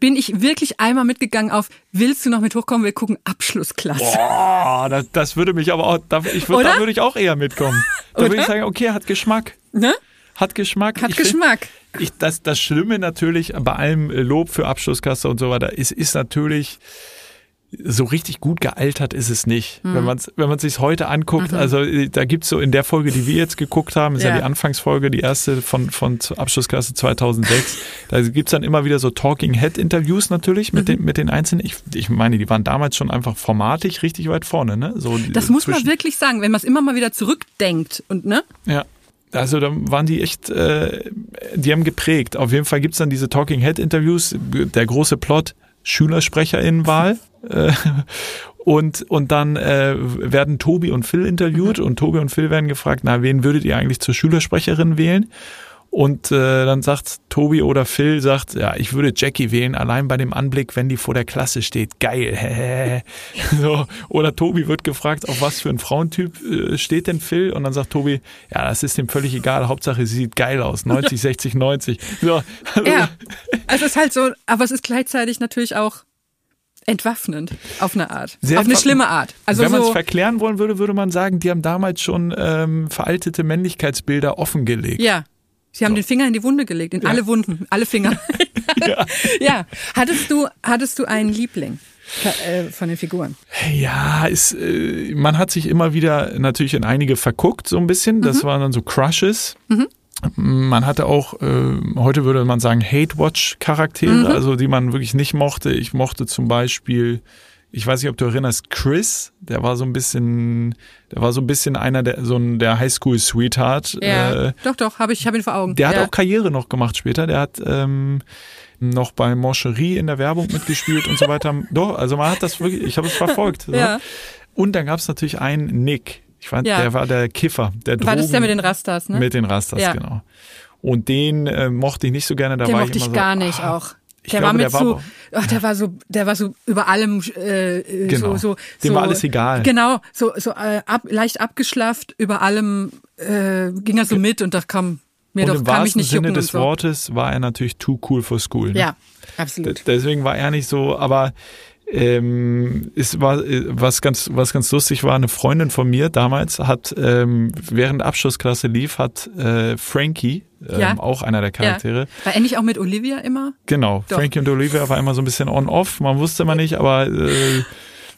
Bin ich wirklich einmal mitgegangen auf, willst du noch mit hochkommen? Wir gucken Abschlussklasse. Oh, das, das würde mich aber auch, da, ich würd, da würde ich auch eher mitkommen. Da würde ich sagen, okay, hat Geschmack. Ne? Hat Geschmack. Hat Ich find- Geschmack. Ich, das, das Schlimme natürlich bei allem Lob für Abschlusskasse und so weiter ist, ist natürlich, so richtig gut gealtert ist es nicht. Hm. Wenn man es wenn man sich heute anguckt, also äh, da gibt's so in der Folge, die wir jetzt geguckt haben, ist ja, Mhm. Ja. die Anfangsfolge, die erste von, von Abschlussklasse 2006, da gibt's dann immer wieder so Talking Head Interviews natürlich mit, den, mit den Einzelnen. Ich, ich meine, die waren damals schon einfach formatig richtig weit vorne. Ne? So Das muss man wirklich sagen, wenn man es immer mal wieder zurückdenkt und ne? ja. Also da waren die echt, äh, die haben geprägt. Auf jeden Fall gibt's dann diese Talking Head Interviews, der große Plot, SchülersprecherInnenwahl. äh, und, und dann äh, werden Tobi und Phil interviewt und Tobi und Phil werden gefragt, na, wen würdet ihr eigentlich zur Schülersprecherin wählen? Und äh, dann sagt Tobi oder Phil, sagt, ja, ich würde Jackie wählen, allein bei dem Anblick, wenn die vor der Klasse steht. Geil. so. Oder Tobi wird gefragt, auf was für ein Frauentyp äh, steht denn Phil? Und dann sagt Tobi, ja, das ist dem völlig egal. Hauptsache, sie sieht geil aus. 90, 60, 90. So. Ja. Also es ist halt so, aber es ist gleichzeitig natürlich auch entwaffnend auf eine Art. Sehr auf eine schlimme Art. Also Wenn man es so, verklären wollen würde, würde man sagen, die haben damals schon ähm, veraltete Männlichkeitsbilder offengelegt. ja. Sie haben den Finger in die Wunde gelegt, in alle Wunden, alle Finger. ja. Hattest du, hattest du einen Liebling äh, von den Figuren? Ja, ist, äh, man hat sich immer wieder natürlich in einige verguckt, so ein bisschen. Das waren dann so Crushes. Man hatte auch, äh, heute würde man sagen, Hate-Watch-Charaktere, also die man wirklich nicht mochte. Ich mochte zum Beispiel, ich weiß nicht, ob du erinnerst, Chris, der war so ein bisschen, der war so ein bisschen einer der, so ein, der Highschool-Sweetheart. Ja. Äh, doch, doch, habe ich, habe ihn vor Augen. der hat ja. auch Karriere noch gemacht später. Der hat ähm, noch bei Moncherie in der Werbung mitgespielt und so weiter. Doch, also man hat das wirklich, ich habe es verfolgt. So. Ja. Und dann gab es natürlich einen Nick. Ich fand, Ja. der war der Kiffer, der War das Drogen- der mit den Rastas, ne? Mit den Rastas, Ja. genau. Und den äh, mochte ich nicht so gerne. Da Den mochte ich ich gar so, nicht ah, auch. Der glaube, war mir der war aber- ach, der war so, der war so über allem, äh, äh, Genau. so, so, Dem so, war alles egal. Genau, so, so äh, ab, leicht abgeschlafft, über allem äh, ging er so mit und da kam mir Und doch im ich wahrsten nicht Sinne des so. Wortes war er natürlich too cool for school. Ne? Ja, absolut. Deswegen war er nicht so, aber ähm, es war äh, was ganz was ganz lustig war. Eine Freundin von mir damals hat ähm, während Abschlussklasse lief, hat äh, Frankie ähm, Ja. auch einer der Charaktere. Ja. War nicht auch mit Olivia immer? Genau, Doch. Frankie und Olivia war immer so ein bisschen on-off. Man wusste man nicht, aber äh,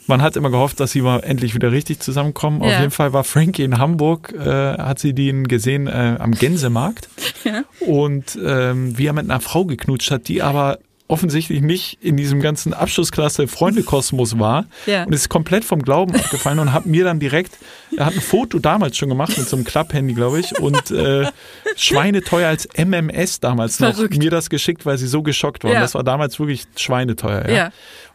man hat immer gehofft, dass sie mal endlich wieder richtig zusammenkommen. Auf Ja. jeden Fall war Frankie in Hamburg, äh, hat sie den gesehen äh, am Gänsemarkt Ja. und ähm, wie er mit einer Frau geknutscht hat, die aber offensichtlich nicht in diesem ganzen Abschlussklasse Freundekosmos war Ja. und ist komplett vom Glauben abgefallen und hat mir dann direkt, er hat ein Foto damals schon gemacht mit so einem Klapphandy, glaube ich, und äh, schweineteuer als MMS damals noch Verrückt. mir das geschickt, weil sie so geschockt waren. Ja. Das war damals wirklich schweineteuer. Ja. Ja.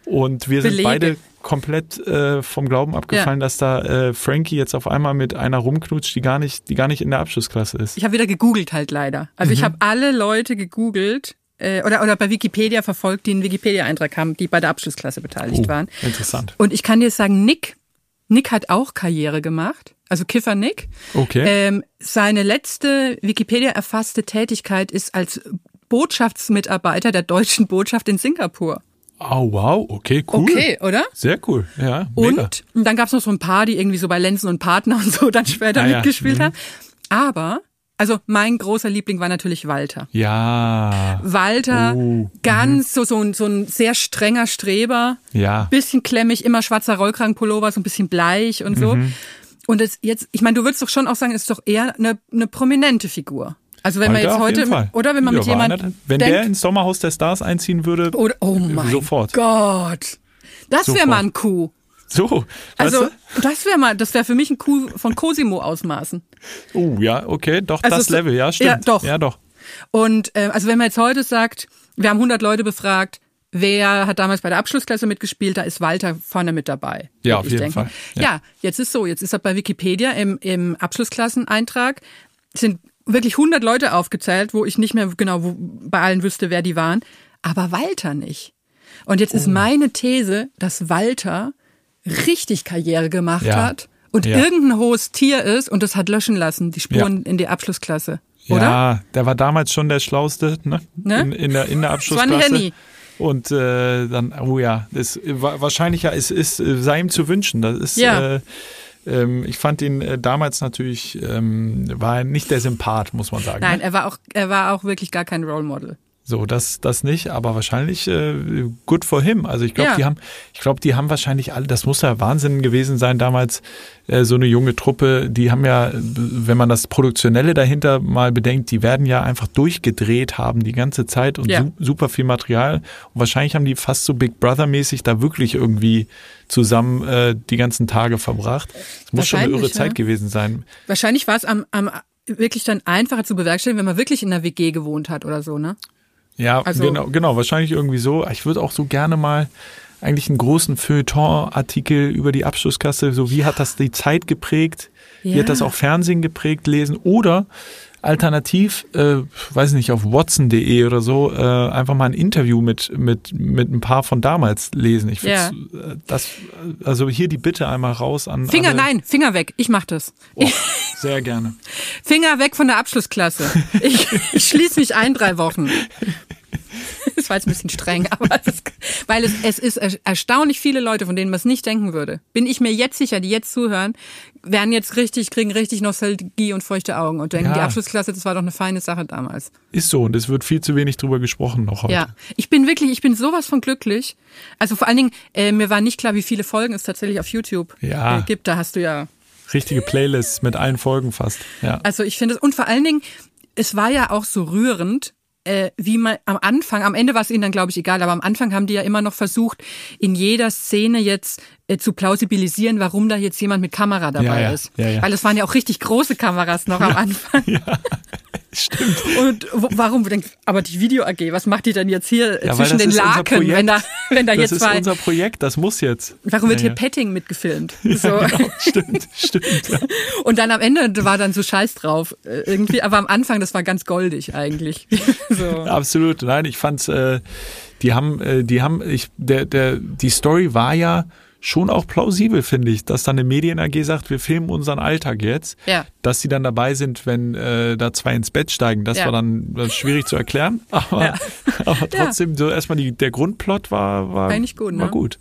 Und wir sind Belege. beide komplett äh, vom Glauben abgefallen, dass da äh, Frankie jetzt auf einmal mit einer rumknutscht, die gar nicht, die gar nicht in der Abschlussklasse ist. Ich habe wieder gegoogelt halt leider. Also Mhm. ich habe alle Leute gegoogelt äh, oder, oder bei Wikipedia verfolgt, die einen Wikipedia-Eintrag haben, die bei der Abschlussklasse beteiligt Oh, waren. interessant. Und ich kann dir sagen, Nick, Nick hat auch Karriere gemacht. Also Kiffer Nick. Okay. Ähm, seine letzte Wikipedia erfasste Tätigkeit ist als Botschaftsmitarbeiter der deutschen Botschaft in Singapur. Oh, wow, okay, cool. Okay, oder? Sehr cool, ja. Mega. Und, dann gab's noch so ein paar, die irgendwie so bei Lenzen und Partner und so dann später Ah, ja. mitgespielt Mhm. haben. Aber, also mein großer Liebling war natürlich Walter. Ja, Walter, Oh, ganz so, so, ein, so ein sehr strenger Streber, ja. bisschen klemmig, immer schwarzer Rollkragenpullover, so ein bisschen bleich und so. Mhm. Und es jetzt, ich meine, du würdest doch schon auch sagen, es ist doch eher eine, eine prominente Figur. Also wenn man Walter jetzt heute, oder wenn man Ja, mit war jemand einer der- Wenn denkt, der ins Sommerhaus der Stars einziehen würde, oder, oh mein sofort. Gott, das wäre mal ein Coup. So, Also weißt das wäre mal, das wäre für mich ein Coup von Cosimo ausmaßen. du? Oh, ja, okay, doch, Also das so- Level, ja, stimmt. Ja, doch. Ja, doch. Und äh, also wenn man jetzt heute sagt, wir haben 100 Leute befragt, wer hat damals bei der Abschlussklasse mitgespielt, da ist Walter vorne mit dabei. Ja, auf jeden denken. Fall. Ja. Ja. jetzt ist so, jetzt ist er bei Wikipedia im, im Abschlussklasseneintrag sind wirklich 100 Leute aufgezählt, wo ich nicht mehr genau wo, bei allen wüsste, wer die waren, aber Walter nicht. Und jetzt Oh. ist meine These, dass Walter richtig Karriere gemacht Ja. hat und Ja. irgendein hohes Tier ist und das hat löschen lassen, die Spuren in die Abschlussklasse. Oder? Ja, der war damals schon der Schlauste, ne? Ne? In, in, der, in der war ein Abschlussklasse. Henny. Und äh, dann, oh ja, das wa- wahrscheinlich ja, es ist, äh, sei ihm zu wünschen. Das ist, Ja. äh, ähm, ich fand ihn äh, damals natürlich, ähm, war er nicht der Sympath, muss man sagen. Nein, Ne? er war auch, er war auch wirklich gar kein Role Model. So, das, das nicht, aber wahrscheinlich äh, good for him. Also ich glaube, Ja. die haben, ich glaube, die haben wahrscheinlich alle, das muss ja Wahnsinn gewesen sein damals, äh, so eine junge Truppe, die haben ja, wenn man das Produktionelle dahinter mal bedenkt, die werden ja einfach durchgedreht haben die ganze Zeit und Ja. su super viel Material. Und wahrscheinlich haben die fast so Big Brother-mäßig da wirklich irgendwie zusammen äh, die ganzen Tage verbracht. Es muss schon eine irre Wahrscheinlich, Zeit ja. gewesen sein. Wahrscheinlich war es am, am wirklich dann einfacher zu bewerkstelligen, wenn man wirklich in einer WG gewohnt hat oder so, ne? Ja, Also- genau, genau, wahrscheinlich irgendwie so. Ich würde auch so gerne mal, eigentlich einen großen Feuilleton-Artikel über die Abschlussklasse, so wie hat das die Zeit geprägt, wie hat das auch Fernsehen geprägt, lesen? Oder alternativ, äh, weiß nicht, auf watson.de oder so, äh, einfach mal ein Interview mit, mit, mit ein paar von damals lesen. Ich Ja. äh, das, also hier die Bitte einmal raus an Finger, alle. nein, Finger weg. Ich mach das. Oh, sehr gerne. Finger weg von der Abschlussklasse. Ich, ich schließe mich ein drei Wochen. Das war jetzt ein bisschen streng, aber es weil es, es ist er- erstaunlich viele Leute, von denen man es nicht denken würde. Bin ich mir jetzt sicher, die jetzt zuhören, werden jetzt richtig, kriegen richtig Nostalgie und feuchte Augen und denken, Ja. die Abschlussklasse, das war doch eine feine Sache damals. Ist so und es wird viel zu wenig drüber gesprochen noch heute. Ja, ich bin wirklich, ich bin sowas von glücklich. Also vor allen Dingen, äh, mir war nicht klar, wie viele Folgen es tatsächlich auf YouTube Ja. äh, gibt. Da hast du ja Richtige Playlists mit allen Folgen fast. Ja. Also ich finde es, und vor allen Dingen, es war ja auch so rührend, äh, wie man am Anfang, am Ende war es ihnen dann, glaube ich, egal, aber am Anfang haben die ja immer noch versucht, in jeder Szene jetzt äh, zu plausibilisieren, warum da jetzt jemand mit Kamera dabei Ja, ja, ist. ja, ja. Weil es waren ja auch richtig große Kameras noch am Anfang. Stimmt. Und warum denkt, aber die Video AG, was macht die denn jetzt hier äh, Ja, zwischen das den ist Laken, wenn da, wenn da Das jetzt ist zwei, unser Projekt, das muss jetzt. warum wird ja, hier ja. Petting mitgefilmt? So. Genau, stimmt, stimmt. Ja. Und dann am Ende war dann so Scheiß drauf äh, irgendwie, aber am Anfang, das war ganz goldig eigentlich. so. Absolut. Nein, ich fand's, äh, die haben, äh, die haben, ich, der, der, die Story war ja schon auch plausibel, finde ich, dass dann eine Medien AG sagt, wir filmen unseren Alltag jetzt. Ja. Dass die dann dabei sind, wenn äh, da zwei ins Bett steigen, das Ja. war dann das schwierig zu erklären. Aber, Ja. aber trotzdem, so erstmal die, der Grundplot war, war, Eigentlich gut, war ne? gut.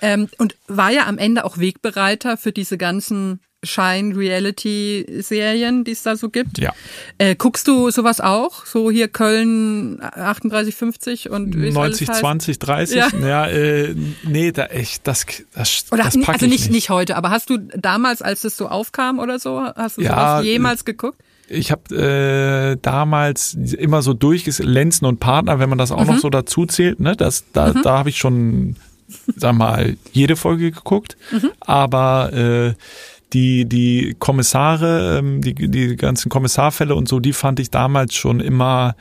Ähm, und war ja am Ende auch Wegbereiter für diese ganzen Shine-Reality-Serien, die es da so gibt. Ja. Äh, guckst du sowas auch? So hier Köln 3850 und wie es alles 90, heißt? 20, 30? Ja. Ja, äh, nee, da echt, das, das, Oder das pack also ich nicht, nicht heute, aber hast du damals, als es so aufkam oder so, hast du Ja, sowas jemals geguckt? Ich habe äh, damals immer so durchges Lenzen und Partner, wenn man das auch Mhm. noch so dazu zählt, ne? Das, da, da habe ich schon, sag mal, jede Folge geguckt. Mhm. Aber äh, die, die Kommissare, ähm, die, die ganzen Kommissarfälle und so, die fand ich damals schon immer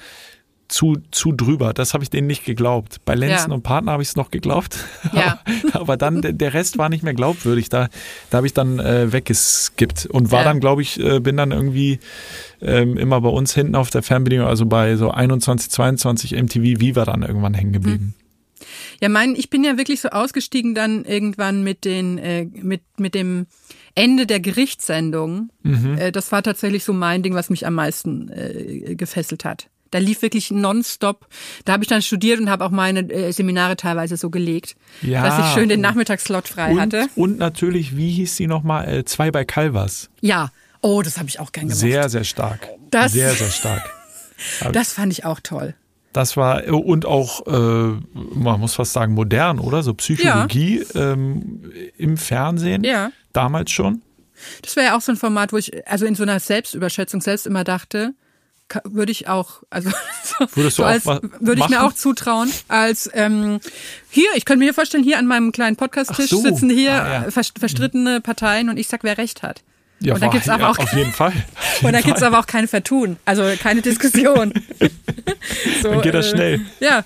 zu, zu drüber. Das habe ich denen nicht geglaubt. Bei Lenzen Ja. und Partner habe ich es noch geglaubt. Ja. aber, aber dann, der- Rest war nicht mehr glaubwürdig. Da, da habe ich dann äh, weggeskippt und war Ja. dann, glaube ich, äh, bin dann irgendwie ähm, immer bei uns hinten auf der Fernbedienung, also bei so 21, 22 MTV Viva dann irgendwann hängen geblieben. Ja, mein, ich bin ja wirklich so ausgestiegen dann irgendwann mit den, äh, mit, mit dem Ende der Gerichtssendung. Mhm. Äh, das war tatsächlich so mein Ding, was mich am meisten äh, gefesselt hat. Da lief wirklich nonstop. Da habe ich dann studiert und habe auch meine äh, Seminare teilweise so gelegt, Ja. dass ich schön den Nachmittagsslot frei Und, hatte. und natürlich, wie hieß sie nochmal? Äh, zwei bei Calvas. Ja. Oh, das habe ich auch gern gemacht. Sehr, sehr stark. Das- Sehr, sehr stark. das fand ich auch toll. Das war und auch, äh, man muss fast sagen, modern, oder? So Psychologie ähm, im Fernsehen. Ja. Damals schon. Das wäre ja auch so ein Format, wo ich also in so einer Selbstüberschätzung selbst immer dachte, würde ich auch, also so, Würdest als, würde ich mir auch zutrauen, als ähm, hier, ich könnte mir vorstellen, hier an meinem kleinen Podcast-Tisch so. sitzen hier Ah, ja. vers- verstrittene Parteien und ich sag, wer recht hat. Ja, und war- gibt's aber ja, auch auf jeden Fall. Auf und jeden da gibt's Fall. aber auch kein Vertun, also keine Diskussion. so, Dann geht das schnell. Ja,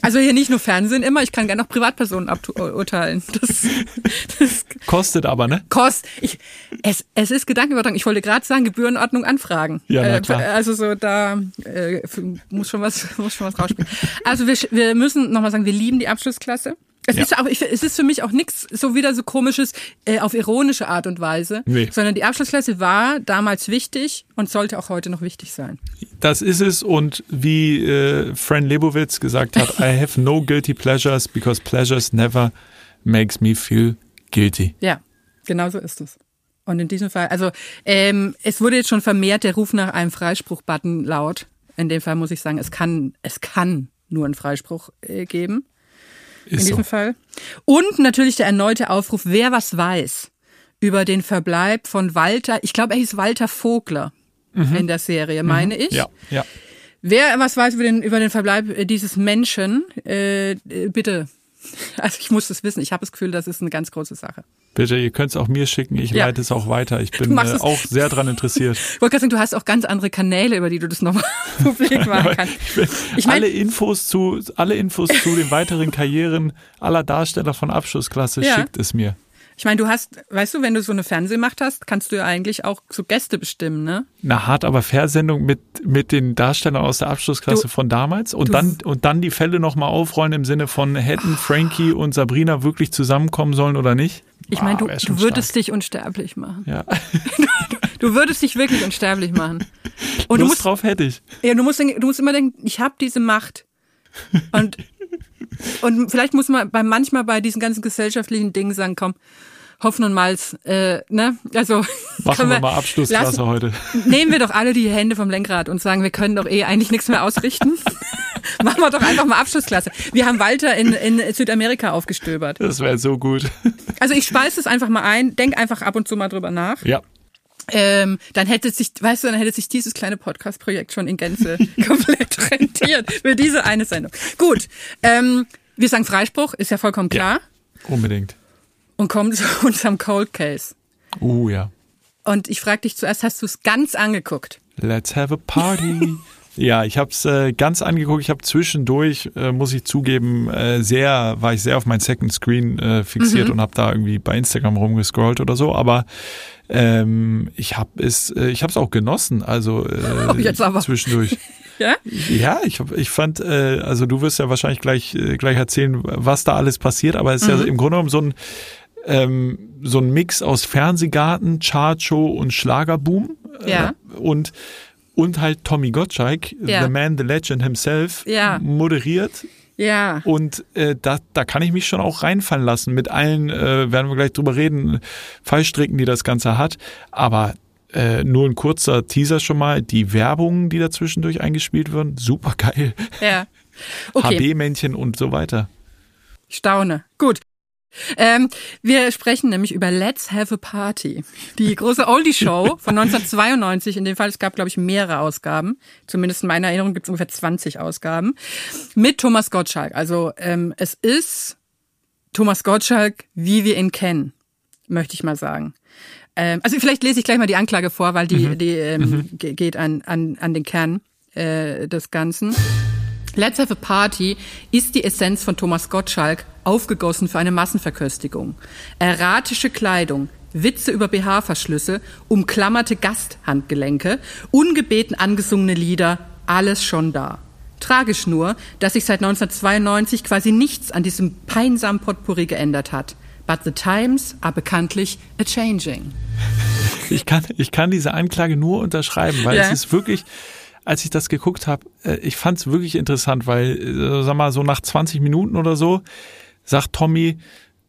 also hier nicht nur Fernsehen immer, ich kann gerne auch Privatpersonen aburteilen. Das, das Kostet aber, ne? Kost. Ich, es, es ist Gedankenübertragung. Ich wollte gerade sagen, Gebührenordnung anfragen. Ja, na äh, klar. Also so da äh, muss schon was muss schon was rausspielen. Also wir, wir müssen nochmal sagen, wir lieben die Abschlussklasse. Es Ja. ist auch, ich, es ist für mich auch nichts so wieder so komisches äh, auf ironische Art und Weise, Nee. sondern die Abschlussklasse war damals wichtig und sollte auch heute noch wichtig sein. Das ist es und wie äh, Fran Lebowitz gesagt hat, I have no guilty pleasures because pleasures never makes me feel guilty. Ja, genau so ist es. Und in diesem Fall, also ähm, es wurde jetzt schon vermehrt der Ruf nach einem Freispruch-Button laut. In dem Fall muss ich sagen, es kann, es kann nur einen Freispruch äh, geben. In diesem so. Fall. Und natürlich der erneute Aufruf, wer was weiß über den Verbleib von Walter, ich glaube, er hieß Walter Vogler in der Serie, meine ich. Mhm. Ja, ja. Wer was weiß über den, über den Verbleib dieses Menschen, äh, äh, bitte Also ich muss das wissen. Ich habe das Gefühl, das ist eine ganz große Sache. Bitte, ihr könnt es auch mir schicken. Ich Ja. leite es auch weiter. Ich bin äh, es- auch sehr dran interessiert. Ich wollte gerade sagen, du hast auch ganz andere Kanäle, über die du das nochmal publik machen kannst. Ich alle meine, Infos zu, alle Infos zu den weiteren Karrieren aller Darsteller von Abschlussklasse Ja. schickt es mir. Ich meine, du hast, weißt du, wenn du so eine Fernsehmacht hast, kannst du ja eigentlich auch so Gäste bestimmen, ne? Eine hart aber Fairsendung mit, mit den Darstellern aus der Abschlussklasse Du- von damals und du- dann, und dann die Fälle nochmal aufrollen im Sinne von hätten Frankie und Sabrina wirklich zusammenkommen sollen oder nicht? Ich meine, du, Ah, schon du würdest dich unsterblich machen. Ja, Du würdest dich wirklich unsterblich machen. Und du Lust musst, drauf hätte ich. ja, du musst, du musst immer denken, ich habe diese Macht. Und, und vielleicht muss man bei manchmal bei diesen ganzen gesellschaftlichen Dingen sagen, komm, Hoffen und Malz, äh, ne? Also Machen können wir mal Abschlussklasse lassen- heute. Nehmen wir doch alle die Hände vom Lenkrad und sagen, wir können doch eh eigentlich nichts mehr ausrichten. Machen wir doch einfach mal Abschlussklasse. Wir haben Walter in, in Südamerika aufgestöbert. Das wäre so gut. Also ich speise es einfach mal ein, denk einfach ab und zu mal drüber nach. Ja. Ähm, dann hätte sich, weißt du, dann hätte sich dieses kleine Podcast-Projekt schon in Gänze komplett rentiert für diese eine Sendung. Gut, ähm, wir sagen Freispruch, ist ja vollkommen klar. Unbedingt. Und kommen zu unserem Cold Case. Uh, ja. Und ich frage dich zuerst, hast du es ganz angeguckt? Let's have a party. ja, ich habe es äh, ganz angeguckt. Ich habe zwischendurch, äh, muss ich zugeben, äh, sehr, war ich sehr auf mein Second Screen äh, fixiert Mhm. und habe da irgendwie bei Instagram rumgescrollt oder so. Aber ähm, ich habe es, äh, ich habe es auch genossen. Also äh, jetzt aber. zwischendurch. Ja? Ja, ich, hab, ich fand, äh, also du wirst ja wahrscheinlich gleich, äh, gleich erzählen, was da alles passiert, aber es ist Mhm. ja im Grunde genommen so ein, ähm, so ein Mix aus Fernsehgarten, Chartshow und Schlagerboom. Ja. Äh, und, und halt Tommy Gottschalk, Ja. The Man, The Legend himself, Ja. moderiert. Ja. Und äh, da, da kann ich mich schon auch reinfallen lassen. Mit allen, äh, werden wir gleich drüber reden, Fallstricken, die das Ganze hat. Aber äh, nur ein kurzer Teaser schon mal. Die Werbungen, die da zwischendurch eingespielt werden, super geil. Ja. Okay. HB-Männchen und so weiter. Ich staune. Gut. Ähm, wir sprechen nämlich über Let's Have a Party. Die große Oldie-Show von 1992. In dem Fall, es gab, glaube ich, mehrere Ausgaben. Zumindest in meiner Erinnerung gibt es ungefähr 20 Ausgaben. Mit Thomas Gottschalk. Also ähm, es ist Thomas Gottschalk, wie wir ihn kennen, möchte ich mal sagen. Ähm, also vielleicht lese ich gleich mal die Anklage vor, weil die, die ähm, ge- geht an, an, an den Kern äh, des Ganzen. Let's Have a Party ist die Essenz von Thomas Gottschalk, aufgegossen für eine Massenverköstigung. Erratische Kleidung, Witze über BH-Verschlüsse, umklammerte Gasthandgelenke, ungebeten angesungene Lieder, alles schon da. Tragisch nur, dass sich seit 1992 quasi nichts an diesem peinsamen Potpourri geändert hat. But the times are bekanntlich a changing. Ich kann, ich kann diese Anklage nur unterschreiben, weil Ja. es ist wirklich, als ich das geguckt habe, äh, ich fand es wirklich interessant, weil, äh, sag mal, so nach 20 Minuten oder so sagt Tommy,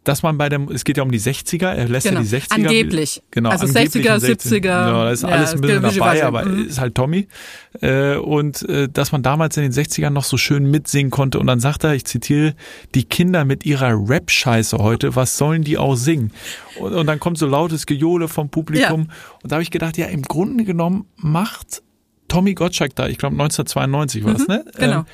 dass man bei dem, es geht ja um die 60er, er lässt Genau. ja die 60er. Angeblich. Genau. Also angeblich 60er, in 60. 70er, Ja, da ist ja, alles ein bisschen dabei, aber Mhm. ist halt Tommy. Äh, und äh, dass man damals in den 60ern noch so schön mitsingen konnte. Und dann sagt er, ich zitiere, die Kinder mit ihrer Rap-Scheiße heute, was sollen die auch singen? Und, und dann kommt so lautes Gejohle vom Publikum. Und da habe ich gedacht, ja, im Grunde genommen macht Tommy Gottschalk da, ich glaube 1992 war das, ne? genau.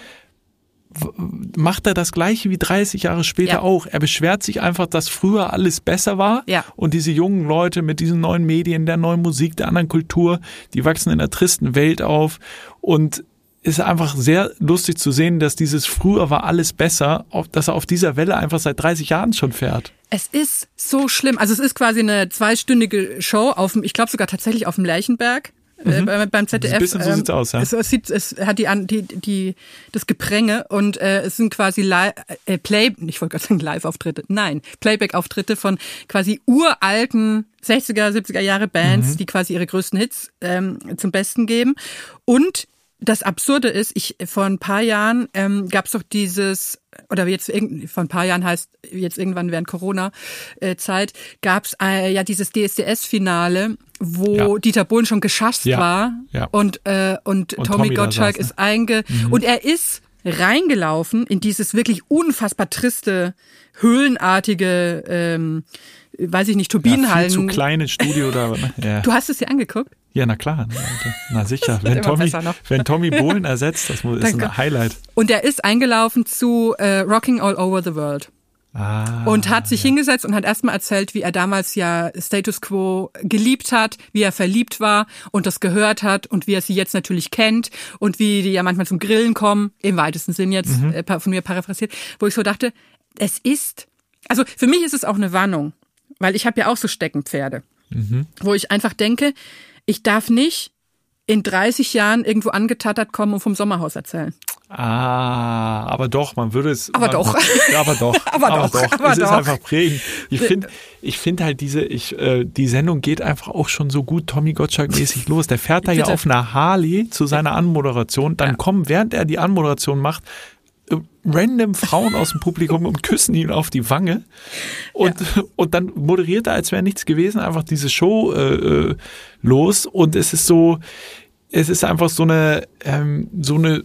Ähm, macht er das gleiche wie 30 Jahre später Ja. auch. Er beschwert sich einfach, dass früher alles besser war Ja. und diese jungen Leute mit diesen neuen Medien, der neuen Musik, der anderen Kultur, die wachsen in einer tristen Welt auf und es ist einfach sehr lustig zu sehen, dass dieses früher war alles besser, dass er auf dieser Welle einfach seit 30 Jahren schon fährt. Es ist so schlimm. Also es ist quasi eine zweistündige Show auf dem, ich glaube sogar tatsächlich auf dem Lerchenberg. Äh, bei- beim ZDF. Ein bisschen so ähm, sieht's aus, ja. Es, es, sieht, es hat die, die, die, das Gepränge und äh, es sind quasi Li äh, Play, ich wollte gerade sagen Live-Auftritte, nein, Playback-Auftritte von quasi uralten 60er, 70er Jahre Bands, Mhm. die quasi ihre größten Hits ähm, zum Besten geben. Und das Absurde ist, ich vor ein paar Jahren ähm, gab es doch dieses, oder jetzt vor ein paar Jahren heißt jetzt irgendwann während Corona-Zeit, gab es äh, ja dieses DSDS-Finale, wo Ja. Dieter Bohlen schon geschasst Ja. war Ja. und, äh, und, Und Tommy, Tommy Gottschalk saß, ne? ist einge... Und er ist reingelaufen in dieses wirklich unfassbar triste, höhlenartige, ähm, weiß ich nicht, Ja, Turbinenhallen. zu kleine Studio da. Ne? Ja. Du hast es dir angeguckt? Ja, na klar. Na, sicher. Wenn Tommy, wenn Tommy Bohlen ersetzt, das ist Danke. ein Highlight. Und er ist eingelaufen zu äh, Rocking All Over the World. Ah, und hat sich hingesetzt und hat erstmal erzählt, wie er damals ja Status Quo geliebt hat, wie er verliebt war und das gehört hat und wie er sie jetzt natürlich kennt und wie die ja manchmal zum Grillen kommen, im weitesten Sinn jetzt Mhm. äh, von mir paraphrasiert, wo ich so dachte, es ist, also für mich ist es auch eine Warnung, weil ich habe ja auch so Steckenpferde, Mhm. wo ich einfach denke, ich darf nicht in 30 Jahren irgendwo angetattert kommen und vom Sommerhaus erzählen. Ah, aber doch, man würde es. Aber man, doch. Ja, aber doch. Aber doch, aber es ist doch. einfach prägend. Ich finde, ich finde halt diese, ich, äh, die Sendung geht einfach auch schon so gut Tommy Gottschalk-mäßig los. Der fährt da ja auf einer Harley zu seiner Anmoderation. Dann kommen, während er die Anmoderation macht, äh, random Frauen aus dem Publikum und küssen ihn auf die Wange. Und, und dann moderiert er, als wäre nichts gewesen, einfach diese Show äh, äh, los. Und es ist so, es ist einfach so eine, ähm, so eine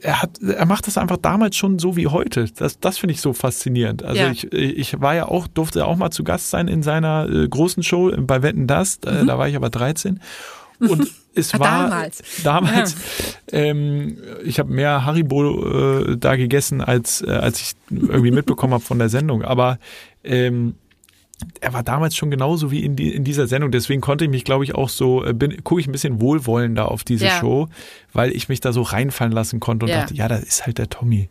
er hat, er macht das einfach damals schon so wie heute. Das, das finde ich so faszinierend. Also Ja. ich, ich war ja auch, durfte auch mal zu Gast sein in seiner äh, großen Show bei Wetten das. Äh, Da war ich aber 13. Und es Ah, war damals. damals ähm, ich habe mehr Haribo äh, da gegessen, als, äh, als ich irgendwie mitbekommen habe von der Sendung. Aber ähm, er war damals schon genauso wie in, die, in dieser Sendung. Deswegen konnte ich mich, glaube ich, auch so, äh, bin, gucke ich ein bisschen wohlwollender auf diese Ja. Show, weil ich mich da so reinfallen lassen konnte und Ja. dachte, ja, das ist halt der Tommy.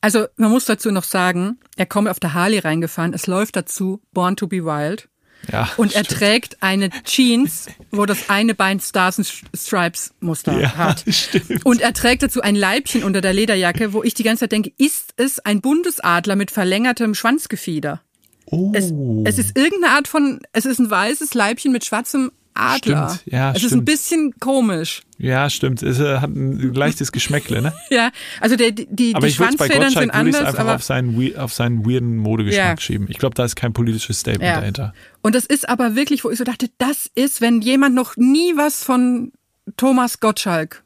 Also man muss dazu noch sagen, er kommt auf der Harley reingefahren, es läuft dazu Born to be Wild. Ja, Und er stimmt. trägt eine Jeans, wo das eine Bein Stars and Stripes Muster Ja, hat. stimmt. Und er trägt dazu ein Leibchen unter der Lederjacke, wo ich die ganze Zeit denke, ist es ein Bundesadler mit verlängertem Schwanzgefieder? Oh. Es, es ist irgendeine Art von, es ist ein weißes Leibchen mit schwarzem Adler. Stimmt, ja, es ist ein stimmt. bisschen komisch. ja, stimmt. Es äh, hat ein leichtes Geschmäckle, ne? Ja, also der, die, die Aber bei Schwanzfedern sind Gottschalk würde ich anders, einfach aber auf seinen, auf seinen weirden Modegeschmack Ja. schieben. Ich glaube, da ist kein politisches Statement Ja. dahinter. Und das ist aber wirklich, wo ich so dachte, das ist, wenn jemand noch nie was von Thomas Gottschalk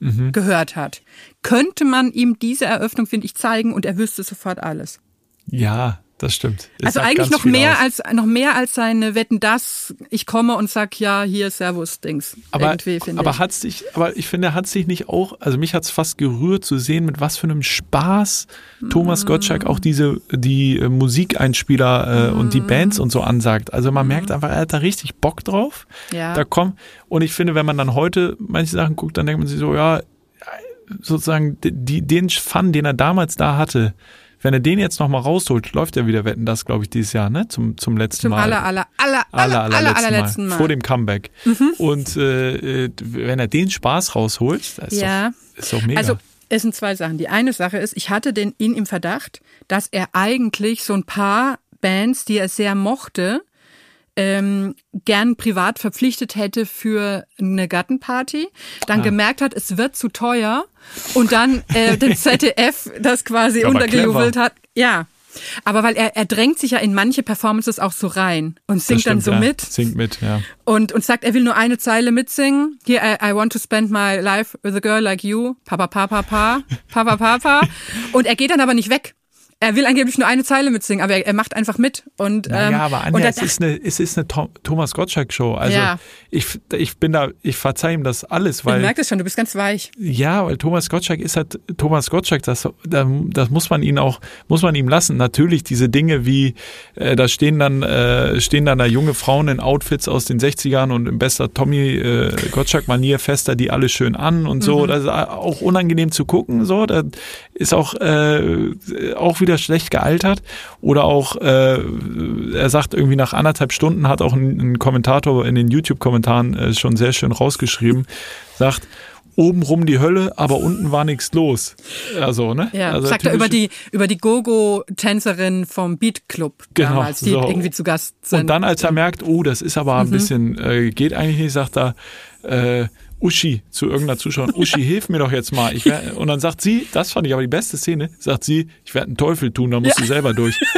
Mhm. gehört hat, könnte man ihm diese Eröffnung, finde ich, zeigen und er wüsste sofort alles. Ja, das stimmt. Es also eigentlich noch mehr aus. als noch mehr als seine Wetten das, ich komme und sag ja, hier Servus Dings. Aber, irgendwie, finde aber ich. hat sich, aber ich finde, hat sich nicht auch, also mich hat es fast gerührt zu sehen, mit was für einem Spaß Thomas Gottschalk auch diese, die äh, Musikeinspieler äh, und die Bands und so ansagt. Also man merkt einfach, er hat da richtig Bock drauf. Ja. Da kommt, und ich finde, wenn man dann heute manche Sachen guckt, dann denkt man sich so, ja, sozusagen die, den Fun, den er damals da hatte, wenn er den jetzt nochmal rausholt, läuft er wieder Wetten, das glaube ich dieses Jahr, ne? Zum, zum letzten Zum Mal aller, aller, aller, aller, aller, aller, allerletzten allerletzten Mal. Mhm. vor dem Comeback. Und äh, äh, wenn er den Spaß rausholt, ist, Ja. doch, ist doch mega. Also es sind zwei Sachen. Die eine Sache ist, ich hatte den ihn im Verdacht, dass er eigentlich so ein paar Bands, die er sehr mochte, ähm, gern privat verpflichtet hätte für eine Gartenparty, dann gemerkt hat, es wird zu teuer und dann äh, dem ZDF das quasi Ja, untergejubelt hat. Ja. Aber weil er, er drängt sich ja in manche Performances auch so rein und singt dann stimmt, so ja. mit Singt mit, ja. und, und sagt, er will nur eine Zeile mitsingen. Here, I, I want to spend my life with a girl like you. Papa, papa, papa, papa, papa. Und er geht dann aber nicht weg. Er will angeblich nur eine Zeile mitsingen, aber er, er macht einfach mit. Und, Naja, ähm, aber und Anja, da es ist eine, es ist eine Tom, Thomas Gottschalk-Show. Also Ja. ich, ich bin da, ich verzeih ihm das alles, ich weil merke es schon, du bist ganz weich. Ja, weil Thomas Gottschalk ist halt Thomas Gottschalk, das, da- das muss man ihn auch, muss man ihm lassen. Natürlich diese Dinge wie, äh, da stehen dann, äh, stehen dann da junge Frauen in Outfits aus den 60ern und in bester Tommy äh, Gottschalk-Manier fester die alle schön an und so. Das ist auch unangenehm zu gucken, so. Das ist auch, äh, auch wieder schlecht gealtert. Oder auch, äh, er sagt irgendwie nach anderthalb Stunden hat auch ein, ein Kommentator in den YouTube-Kommentaren äh, schon sehr schön rausgeschrieben, sagt, obenrum die Hölle, aber unten war nichts los. Also, ne? Ja, also sagt er über die, über die Gogo-Tänzerin vom Beat Club Genau, damals, die so. irgendwie zu Gast sind. Und dann, als er merkt, oh, das ist aber Mhm. ein bisschen, äh, geht eigentlich nicht, sagt er, äh, Uschi zu irgendeiner Zuschauerin, Uschi, hilf mir doch jetzt mal. Ich wär, und dann sagt sie, das fand ich aber die beste Szene, sagt sie, ich werde einen Teufel tun, da musst du selber durch.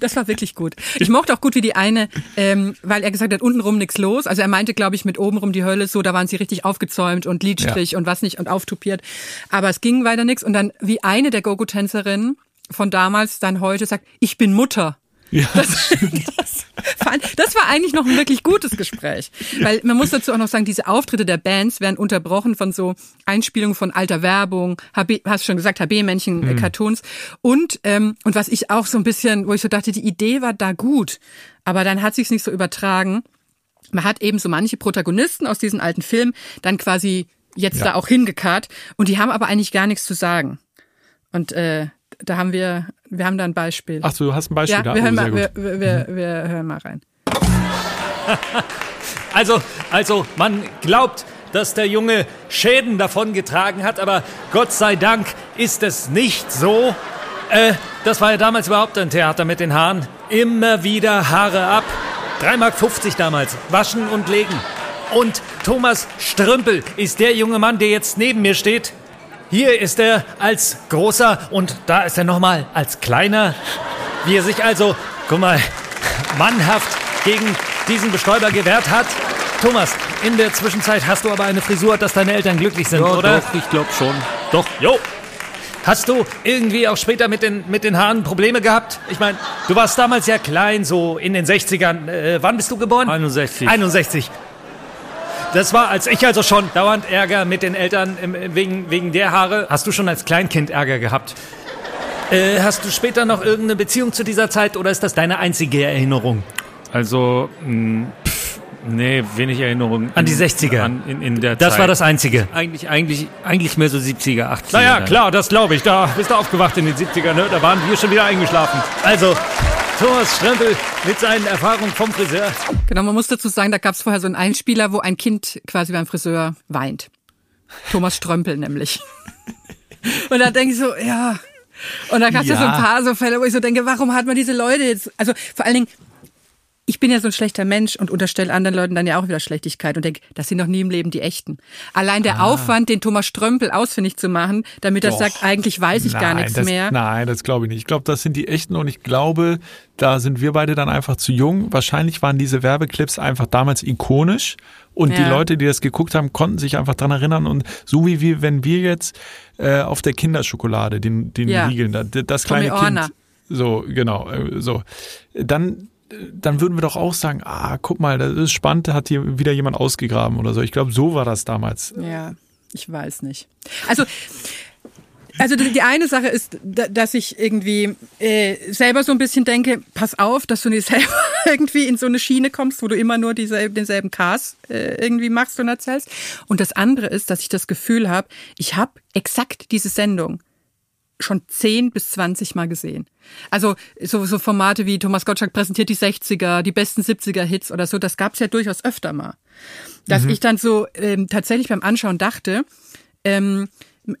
Das war wirklich gut. Ich mochte auch gut, wie die eine, ähm, weil er gesagt hat, untenrum nichts los. Also er meinte, glaube ich, mit obenrum die Hölle so, da waren sie richtig aufgezäumt und Lidstrich und was nicht und auftupiert. Aber es ging weiter nichts. Und dann, wie eine der Gogo-Tänzerinnen von damals dann heute sagt, ich bin Mutter. Ja, das, das, das, war eigentlich noch ein wirklich gutes Gespräch. Weil man muss dazu auch noch sagen, diese Auftritte der Bands werden unterbrochen von so Einspielungen von alter Werbung, HB, hast schon gesagt, HB-Männchen, mhm. Cartoons. Und, ähm, und was ich auch so ein bisschen, wo ich so dachte, die Idee war da gut, aber dann hat sich's nicht so übertragen. Man hat eben so manche Protagonisten aus diesen alten Filmen dann quasi jetzt ja. da auch hingekarrt und die haben aber eigentlich gar nichts zu sagen. Und äh, da haben wir, wir haben da ein Beispiel. Ach so, du hast ein Beispiel ja, da? Wir, hören oh, mal, wir, wir, wir, wir hören mal rein. Also, also, man glaubt, dass der Junge Schäden davongetragen hat, aber Gott sei Dank ist es nicht so. Äh, das war ja damals überhaupt ein Theater mit den Haaren. Immer wieder Haare ab. 3,50 Mark damals. Waschen und legen. Und Thomas Strümpel ist der junge Mann, der jetzt neben mir steht. Hier ist er als großer und da ist er nochmal als kleiner. Wie er sich also, guck mal, mannhaft gegen diesen Bestäuber gewehrt hat. Thomas, in der Zwischenzeit hast du aber eine Frisur, dass deine Eltern glücklich sind, ja, oder? Doch, ich glaube schon. Doch, jo. Hast du irgendwie auch später mit den, mit den Haaren Probleme gehabt? Ich meine, du warst damals ja klein, so in den 60ern. Äh, wann bist du geboren? 61. 61. Das war, als ich also schon dauernd Ärger mit den Eltern wegen, wegen der Haare. Hast du schon als Kleinkind Ärger gehabt? Äh, hast du später noch irgendeine Beziehung zu dieser Zeit oder ist das deine einzige Erinnerung? Also, mh, hm, Nee, wenig Erinnerung. An die 60er? An, in, in der das Zeit. war das Einzige? Eigentlich, eigentlich, eigentlich mehr so 70er, 80er. Naja, klar, das glaube ich. Da bist du aufgewacht in den 70ern, ne? Da waren wir schon wieder eingeschlafen. Also, Thomas Strempel mit seinen Erfahrungen vom Friseur. Genau, man muss dazu sagen, da gab es vorher so einen Einspieler, wo ein Kind quasi beim Friseur weint. Thomas Strömpel nämlich. Und da denke ich so, ja. Und da gab es ja. ja so ein paar so Fälle, wo ich so denke, warum hat man diese Leute jetzt? Also vor allen Dingen, ich bin ja so ein schlechter Mensch und unterstelle anderen Leuten dann ja auch wieder Schlechtigkeit und denke, das sind noch nie im Leben die echten. Allein der ah. Aufwand, den Thomas Strömpel ausfindig zu machen, damit er sagt, eigentlich weiß ich nein, gar nichts das, mehr. Nein, das glaube ich nicht. Ich glaube, das sind die echten und ich glaube, da sind wir beide dann einfach zu jung. Wahrscheinlich waren diese Werbeclips einfach damals ikonisch und ja. die Leute, die das geguckt haben, konnten sich einfach dran erinnern und so wie wir, wenn wir jetzt äh, auf der Kinderschokolade, den, den ja. Riegeln, das kleine Tommy Kind, so genau, äh, so, dann dann würden wir doch auch sagen, ah, guck mal, das ist spannend, hat hier wieder jemand ausgegraben oder so. Ich glaube, so war das damals. Ja, ich weiß nicht. Also, also die eine Sache ist, dass ich irgendwie äh, selber so ein bisschen denke, pass auf, dass du nicht selber irgendwie in so eine Schiene kommst, wo du immer nur dieselben, denselben Cast äh, irgendwie machst und erzählst. Und das andere ist, dass ich das Gefühl habe, ich habe exakt diese Sendung schon 10 bis 20 Mal gesehen. Also so, so Formate wie Thomas Gottschalk präsentiert die 60er, die besten 70er Hits oder so, das gab's ja durchaus öfter mal. Dass mhm. ich dann so ähm, tatsächlich beim Anschauen dachte, ähm,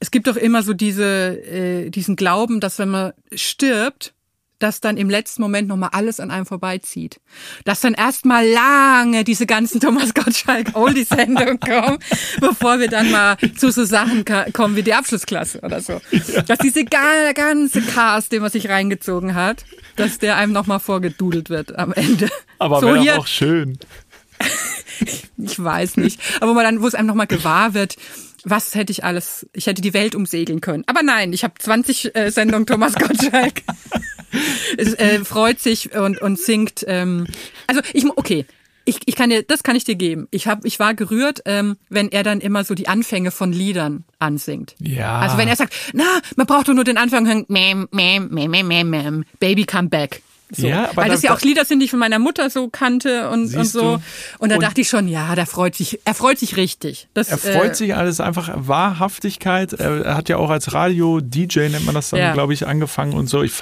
es gibt doch immer so diese, äh, diesen Glauben, dass wenn man stirbt, dass dann im letzten Moment nochmal alles an einem vorbeizieht. Dass dann erstmal lange diese ganzen Thomas Gottschalk Oldie-Sendungen kommen, bevor wir dann mal zu so Sachen kommen wie die Abschlussklasse oder so. Ja. Dass diese ganze Cast, den man sich reingezogen hat, dass der einem nochmal vorgedudelt wird am Ende. Aber so wäre auch schön. ich weiß nicht. Aber wo man dann, wo es einem nochmal gewahr wird, was hätte ich alles, ich hätte die Welt umsegeln können. Aber nein, ich habe 20 äh, Sendungen Thomas Gottschalk. es, äh, freut sich und, und singt. Ähm, also ich, okay, ich, ich kann dir, das kann ich dir geben. Ich hab, ich war gerührt, ähm, wenn er dann immer so die Anfänge von Liedern ansingt. Ja. Also wenn er sagt, na, man braucht doch nur den Anfang hören, mem, mem, mem, mem, mem, Baby come back. So. Ja, aber Weil das da, ja auch Lieder sind, die ich von meiner Mutter so kannte und, und so. Und da und dachte ich schon, ja, da freut sich, er freut sich richtig. Das, er freut äh, sich alles einfach Wahrhaftigkeit. Er hat ja auch als Radio-DJ, nennt man das dann, ja. glaube ich, angefangen und so. Ich,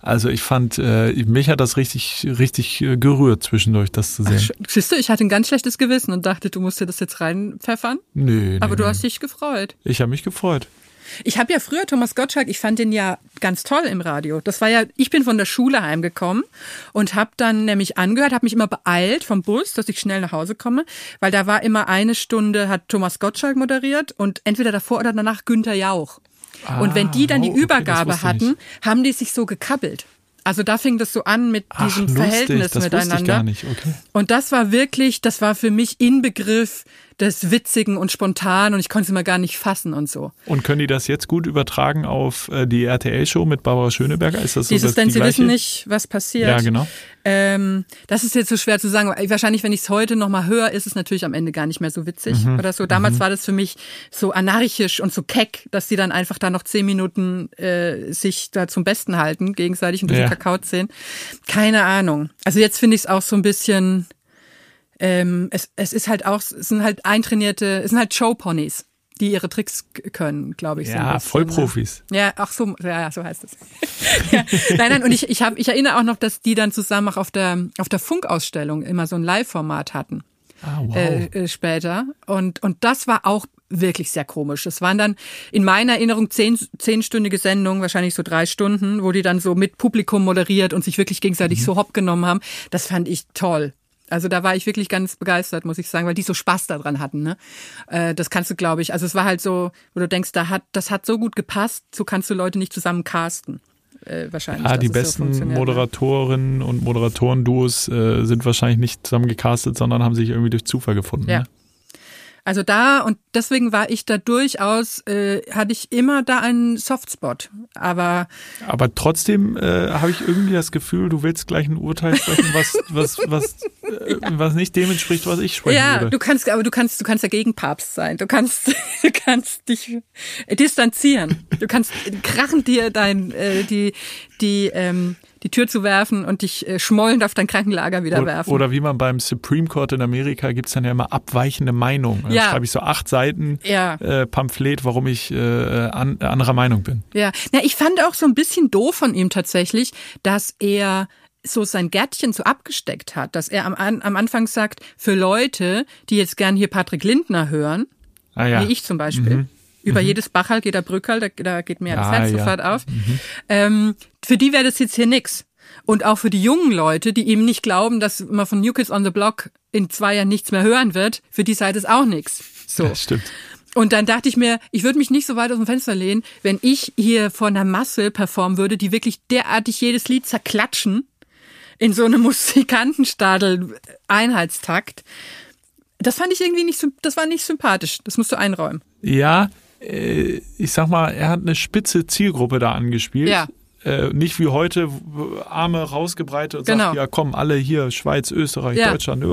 also ich fand, äh, mich hat das richtig, richtig äh, gerührt zwischendurch, das zu sehen. Ach, siehst du, ich hatte ein ganz schlechtes Gewissen und dachte, du musst dir das jetzt reinpfeffern. Nö. Aber nee, du nee. hast dich gefreut. Ich habe mich gefreut. Ich habe ja früher Thomas Gottschalk, ich fand den ja ganz toll im Radio. Das war ja, ich bin von der Schule heimgekommen und habe dann nämlich angehört, habe mich immer beeilt vom Bus, dass ich schnell nach Hause komme, weil da war immer eine Stunde, hat Thomas Gottschalk moderiert und entweder davor oder danach Günther Jauch. Ah, und wenn die dann die ah, Übergabe okay, hatten, haben die sich so gekabbelt. Also da fing das so an mit Ach, diesem lustig, Verhältnis das miteinander. Ich gar nicht. Okay. Und das war wirklich, das war für mich Inbegriff des Witzigen und Spontan und ich konnte es immer gar nicht fassen und so. Und können die das jetzt gut übertragen auf äh, die RTL-Show mit Barbara Schöneberger? Ist das so, Dieses, dass denn die sie gleiche? wissen nicht, was passiert. Ja, genau. Ähm, das ist jetzt so schwer zu sagen. Wahrscheinlich, wenn ich es heute nochmal höre, ist es natürlich am Ende gar nicht mehr so witzig Mhm. oder so. Damals war das für mich so anarchisch und so keck, dass die dann einfach da noch zehn Minuten äh, sich da zum Besten halten, gegenseitig und durch Ja. den Kakao ziehen. Keine Ahnung. Also jetzt finde ich es auch so ein bisschen, ähm, es, es ist halt auch, es sind halt eintrainierte, es sind halt Showponys, die ihre Tricks können, glaube ich. so Ja, bisschen, Vollprofis. Ne? Ja, ach so, ja, so heißt es. ja, nein, nein, und ich, ich, hab, ich erinnere auch noch, dass die dann zusammen auch auf der, auf der Funkausstellung immer so ein Live-Format hatten. Ah, wow. Äh, äh, später. Und, und das war auch wirklich sehr komisch. Es waren dann in meiner Erinnerung zehn, zehnstündige Sendungen, wahrscheinlich so drei Stunden, wo die dann so mit Publikum moderiert und sich wirklich gegenseitig so hopp genommen haben. Das fand ich toll. Also da war ich wirklich ganz begeistert, muss ich sagen, weil die so Spaß daran hatten. Ne? Äh, das kannst du, glaube ich. Also es war halt so, wo du denkst, da hat, das hat so gut gepasst, so kannst du Leute nicht zusammen casten. Äh, wahrscheinlich. Ah, die es so besten funktioniert, ne? Moderatorinnen und Moderatoren-Duos äh, sind wahrscheinlich nicht zusammen gecastet, sondern haben sich irgendwie durch Zufall gefunden. Ja. Ne? Also da und deswegen war ich da durchaus, äh, hatte ich immer da einen Softspot. Aber Aber trotzdem äh, habe ich irgendwie das Gefühl, du willst gleich ein Urteil sprechen, was, was, was, äh, was nicht dem entspricht, was ich sprechen ja, würde. du kannst, aber du kannst, du kannst dagegen Papst sein. Du kannst, du kannst dich distanzieren. Du kannst krachend dir dein, äh, die, die, ähm, die Tür zu werfen und dich äh, schmollend auf dein Krankenlager wieder O- werfen. Oder wie man beim Supreme Court in Amerika gibt's dann ja immer abweichende Meinungen. Ja. schreibe ich so acht Seiten Ja. äh, Pamphlet, warum ich äh, an, anderer Meinung bin. Ja, na, ich fand auch so ein bisschen doof von ihm tatsächlich, dass er so sein Gärtchen so abgesteckt hat, dass er am, am Anfang sagt, für Leute, die jetzt gern hier Patrick Lindner hören, Ah ja. wie ich zum Beispiel, über jedes Bachal geht der Brückal, da, da geht mir das Ah, Herz ja. sofort auf, ähm, für die wäre das jetzt hier nix. Und auch für die jungen Leute, die eben nicht glauben, dass man von New Kids on the Block in zwei Jahren nichts mehr hören wird, für die sei das auch nix. So. Ja, stimmt. Und dann dachte ich mir, ich würde mich nicht so weit aus dem Fenster lehnen, wenn ich hier vor einer Masse performen würde, die wirklich derartig jedes Lied zerklatschen in so einem Musikantenstadel Einheitstakt. Das fand ich irgendwie nicht, das war nicht sympathisch. Das musst du einräumen. Ja, äh, ich sag mal, er hat eine spitze Zielgruppe da angespielt. Ja. Äh, nicht wie heute, Arme rausgebreitet und Genau. sagt, ja komm, alle hier, Schweiz, Österreich, Ja. Deutschland,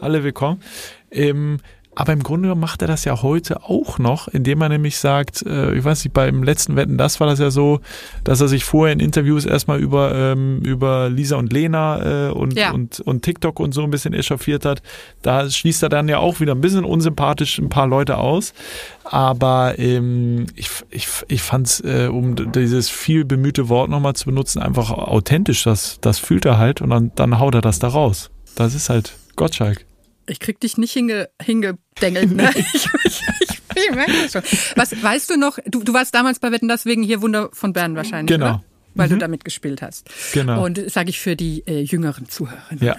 alle willkommen. Ähm, aber im Grunde macht er das ja heute auch noch, indem er nämlich sagt, äh, ich weiß nicht, beim letzten Wetten, das war das ja so, dass er sich vorher in Interviews erstmal über, ähm, über Lisa und Lena äh, und, Ja. und, und TikTok und so ein bisschen echauffiert hat. Da schließt er dann ja auch wieder ein bisschen unsympathisch ein paar Leute aus. Aber ähm, ich, ich, ich fand es, äh, um dieses viel bemühte Wort nochmal zu benutzen, einfach authentisch. Das, das fühlt er halt und dann, dann haut er das da raus. Das ist halt Gottschalk. Ich krieg dich nicht hinge, hingedengelt, ne? ich, ich, ich, ich merke das schon. Was, weißt du noch, du, du warst damals bei Wetten, das wegen hier Wunder von Bern wahrscheinlich, Genau. oder? Weil du da mitgespielt hast. Genau. Und sage ich für die äh, jüngeren Zuhörerinnen. Ja.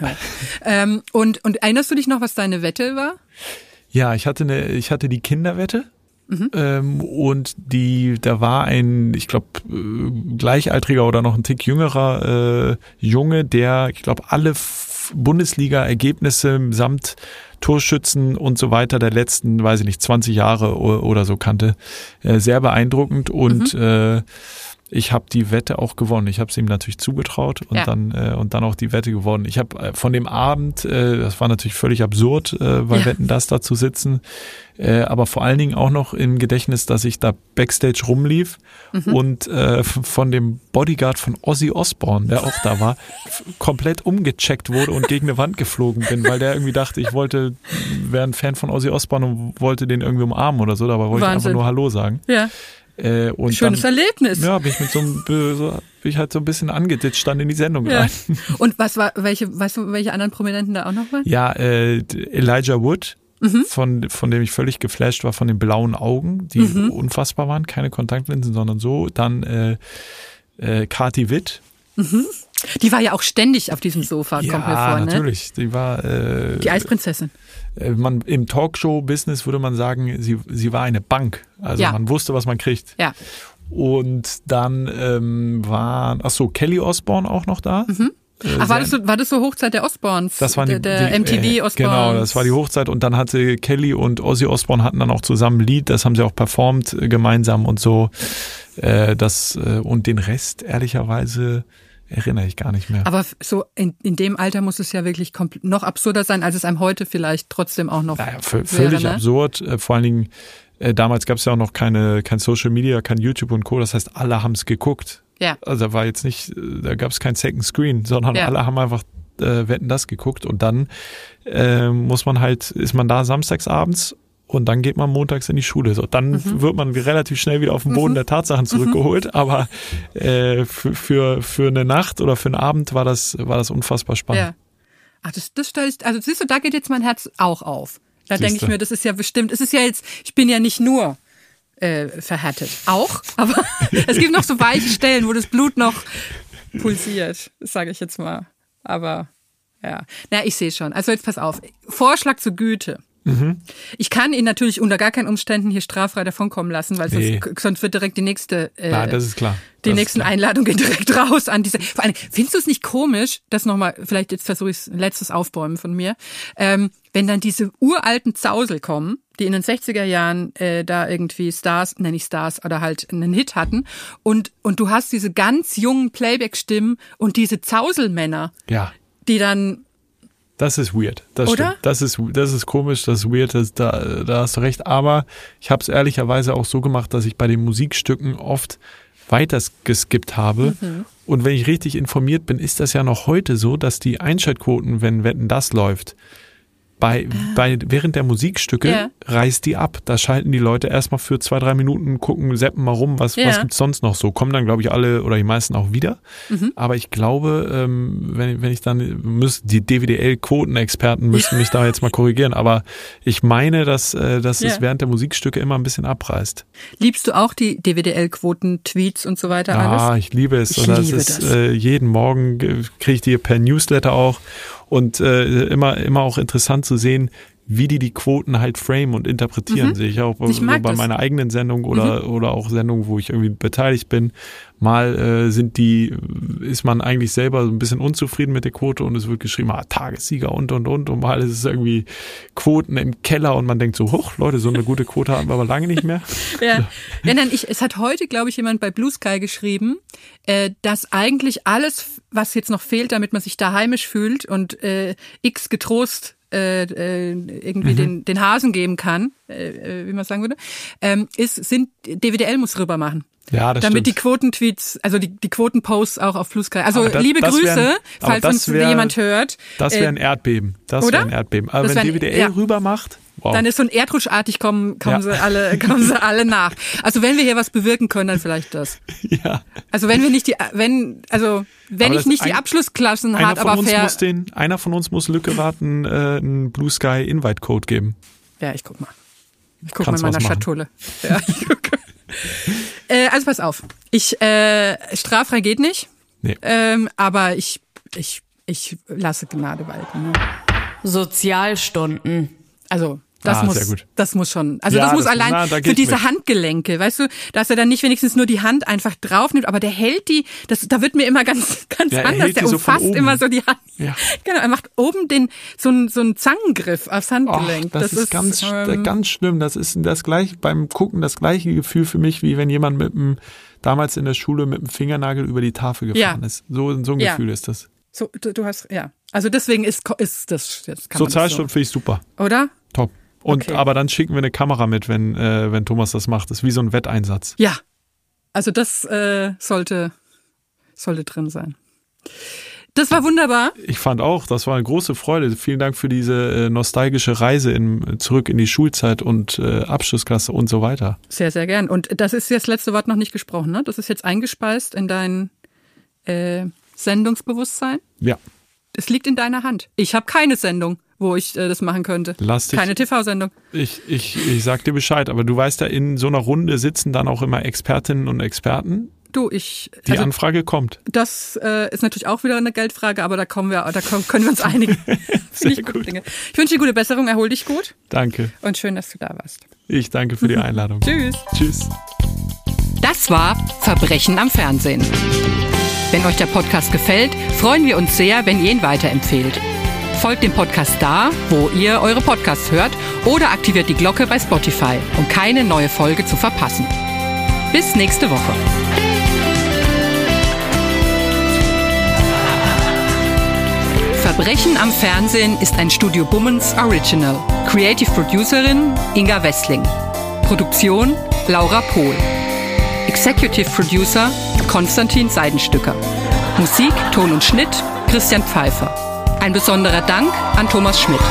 Ähm, und, und erinnerst du dich noch, was deine Wette war? Ja, ich hatte eine, ich hatte die Kinderwette. Mhm. Ähm, und die, da war ein, ich glaube, äh, gleichaltriger oder noch ein Tick jüngerer äh, Junge, der, ich glaube, alle Bundesliga-Ergebnisse samt Torschützen und so weiter der letzten, weiß ich nicht, 20 Jahre oder so kannte. Äh, sehr beeindruckend und Mhm. äh, ich habe die Wette auch gewonnen. Ich habe es ihm natürlich zugetraut und Ja. dann äh, und dann auch die Wette gewonnen. Ich habe äh, von dem Abend, äh, das war natürlich völlig absurd, äh, bei Ja. Wetten das da zu sitzen, äh, aber vor allen Dingen auch noch im Gedächtnis, dass ich da backstage rumlief Mhm. und äh, von dem Bodyguard von Ozzy Osbourne, der auch da war, komplett umgecheckt wurde und gegen eine Wand geflogen bin, weil der irgendwie dachte, ich wollte, wäre ein Fan von Ozzy Osbourne und wollte den irgendwie umarmen oder so, dabei wollte ich Wahnsinn. einfach nur Hallo sagen. Ja. Äh, und Schönes dann, Erlebnis. ja, bin ich mit so einem, so, bin ich halt so ein bisschen angeditscht dann in die Sendung Ja. rein. Und was war, welche, weißt du, welche anderen Prominenten da auch noch waren? Ja, äh, Elijah Wood, Mhm. von, von dem ich völlig geflasht war, von den blauen Augen, die Mhm. unfassbar waren, keine Kontaktlinsen, sondern so. Dann äh, äh, Kati Witt. Die war ja auch ständig auf diesem Sofa, kommt mir vor, ne? natürlich. Die war äh, Die Eisprinzessin. äh, man im Talkshow-Business würde man sagen, sie, sie war eine Bank. Also Ja. man wusste, was man kriegt. Ja. Und dann ähm, war, ach so, Kelly Osbourne auch noch da. Mhm. Äh, Ach, war das, so, war das so Hochzeit der Osborns? das war die, der, der die, MTV äh, Osborns. Genau, das war die Hochzeit und dann hatte Kelly und Ozzy Osbourne hatten dann auch zusammen ein Lied, das haben sie auch performt gemeinsam und so. Äh, das äh, und den Rest ehrlicherweise erinnere ich gar nicht mehr. Aber so in, in dem Alter muss es ja wirklich noch absurder sein, als es einem heute vielleicht trotzdem auch noch Naja, wäre, völlig ne? absurd. Äh, vor allen Dingen, äh, damals gab es ja auch noch keine, kein Social Media, kein YouTube und Co. Das heißt, alle haben es geguckt. Ja. Also da war jetzt nicht, äh, da gab es kein Second Screen, sondern Ja. alle haben einfach äh, Wetten das geguckt und dann äh, muss man halt, ist man da samstags abends und dann geht man montags in die Schule. So, dann Mhm. wird man relativ schnell wieder auf den Boden der Tatsachen zurückgeholt. Aber äh, für, für, für eine Nacht oder für einen Abend war das, war das unfassbar spannend. Ja. Ach, das, das stelle ich, also siehst du, da geht jetzt mein Herz auch auf. Da denke ich mir, das ist ja bestimmt, es ist ja jetzt, ich bin ja nicht nur äh, verhärtet. Auch, aber es gibt noch so weiche Stellen, wo das Blut noch pulsiert, sage ich jetzt mal. Aber ja, na, ich sehe schon. Also jetzt pass auf. Vorschlag zur Güte. Ich kann ihn natürlich unter gar keinen Umständen hier straffrei davonkommen lassen, weil sonst, Nee. sonst wird direkt die nächste äh, Ja, das ist klar. die Das nächsten klar. Einladungen gehen direkt raus an diese. Vor allem, findest du es nicht komisch, dass nochmal, vielleicht jetzt versuche ich es letztes Aufbäumen von mir, ähm, wenn dann diese uralten Zausel kommen, die in den 60er Jahren äh, da irgendwie Stars, nenne ich Stars, oder halt einen Hit hatten, und, und du hast diese ganz jungen Playback-Stimmen und diese Zauselmänner, Ja. die dann, Das ist weird. Das Oder? stimmt. Das ist, das ist komisch, das ist weird, das, da, da hast du recht. Aber ich habe es ehrlicherweise auch so gemacht, dass ich bei den Musikstücken oft weiter geskippt habe. Mhm. Und wenn ich richtig informiert bin, ist das ja noch heute so, dass die Einschaltquoten, wenn Wetten das läuft, bei, bei, während der Musikstücke Ja. reißt die ab. Da schalten die Leute erstmal für zwei, drei Minuten, gucken, seppen mal rum, was, Ja. was gibt's sonst noch so. Kommen dann, glaube ich, alle oder die meisten auch wieder. Mhm. Aber ich glaube, ähm, wenn, wenn ich dann, müssen, die DWDL-Quotenexperten müssten mich da jetzt mal korrigieren. Aber ich meine, dass, äh, dass es Ja. während der Musikstücke immer ein bisschen abreißt. liebst du auch die DWDL-Quoten, Tweets und so weiter Ja, alles? ich liebe es. Ich Und das liebe ist das. Äh, jeden Morgen kriege ich die per Newsletter auch und äh, immer immer auch interessant zu sehen, wie die die Quoten halt frame und interpretieren. Mhm. Sehe ich auch Ich bei das. Mhm. meiner eigenen Sendung oder oder auch Sendungen, wo ich irgendwie beteiligt bin. Mal äh, sind die ist man eigentlich selber so ein bisschen unzufrieden mit der Quote und es wird geschrieben, ah, Tagessieger und und und und mal ist es irgendwie Quoten im Keller und man denkt so, hoch Leute, so eine gute Quote haben wir aber lange nicht mehr. Ja. ja nein, ich, es hat heute, glaube ich, jemand bei Blue Sky geschrieben, äh, dass eigentlich alles, was jetzt noch fehlt, damit man sich da heimisch fühlt und äh, X getrost äh, äh, irgendwie Mhm. den, den Hasen geben kann, äh, äh, wie man sagen würde, ähm, ist, sind DWDL muss rüber machen. Ja, das damit stimmt. die Quotentweets, also die, die Quotenposts auch auf Blue Sky. Also das- liebe das Grüße, aber falls uns wär- jemand hört. Das Äh, wäre ein Erdbeben. Das wäre ein Erdbeben. Aber Das wenn wär DWDL ja. rüber macht, wow. Dann ist so ein erdrutschartig kommen, kommen Ja. sie alle, kommen sie alle nach. Also wenn wir hier was bewirken können, dann vielleicht das. ja. Also wenn wir nicht die, wenn, also wenn Aber ich nicht die ein- Abschlussklassen einer hat, von aber uns fair. muss den, einer von uns muss Lücke warten, äh, einen Blue Sky Invite Code geben. Ja, ich guck mal. Ich guck mal Kannst in meiner. Schatulle. Ja, ich gucke. Äh, also pass auf. Ich, äh, straffrei geht nicht. Nee. Ähm, aber ich, ich, ich lasse Gnade walten. Ne? Sozialstunden. Also das Ah, muss, das muss schon. Also Ja, das muss das- allein na, da für diese mit. Handgelenke, weißt du, dass er dann nicht wenigstens nur die Hand einfach drauf nimmt, aber der hält die, das, da wird mir immer ganz, ganz Ja, er anders. Der so umfasst oben. immer so die Hand. Ja. Genau, er macht oben den so einen so einen Zangengriff aufs Och, Handgelenk. das, ist, ganz, ähm, ganz schlimm. Das ist das gleiche beim Gucken das gleiche Gefühl für mich, wie wenn jemand mit dem damals in der Schule mit dem Fingernagel über die Tafel gefahren Ja. ist. So, so ein. Gefühl ist das. so, du, du hast ja. Also deswegen ist ist das jetzt kann das Sozialstunden finde ich super. so, oder? Und Okay. aber dann schicken wir eine Kamera mit, wenn, äh, wenn Thomas das macht. Das ist wie so ein Wetteinsatz. Ja. Also das äh, sollte sollte drin sein. Das war wunderbar. Ich fand auch, das war eine große Freude. Vielen Dank für diese äh, nostalgische Reise in, zurück in die Schulzeit und äh, Abschlussklasse und so weiter. Sehr, sehr gern. Und das ist jetzt das letzte Wort noch nicht gesprochen, ne? Das ist jetzt eingespeist in dein äh, Sendungsbewusstsein. Ja. Es liegt in deiner Hand. Ich habe keine Sendung, wo ich äh, das machen könnte. Lass dich- Keine TV-Sendung. Ich, ich, ich sag dir Bescheid, aber du weißt ja, in so einer Runde sitzen dann auch immer Expertinnen und Experten. Du, ich. Die also, Anfrage kommt. das äh, ist natürlich auch wieder eine Geldfrage, aber da kommen wir, da kommen, können wir uns einigen. Finde ich gute Dinge. Ich wünsche dir gute Besserung, erhol dich gut Danke. und schön, dass du da warst. Ich danke für die Einladung. Tschüss. Tschüss. Das war Verbrechen am Fernsehen. Wenn euch der Podcast gefällt, freuen wir uns sehr, wenn ihr ihn weiterempfehlt. Folgt dem Podcast da, wo ihr eure Podcasts hört oder aktiviert die Glocke bei Spotify, um keine neue Folge zu verpassen. Bis nächste Woche. Verbrechen am Fernsehen ist ein Studio Bummens Original. Creative Producerin Inga Wessling. Produktion Laura Pohl. Executive Producer Konstantin Seidenstücker. Musik, Ton und Schnitt Christian Pfeiffer. Ein besonderer Dank an Thomas Schmidt.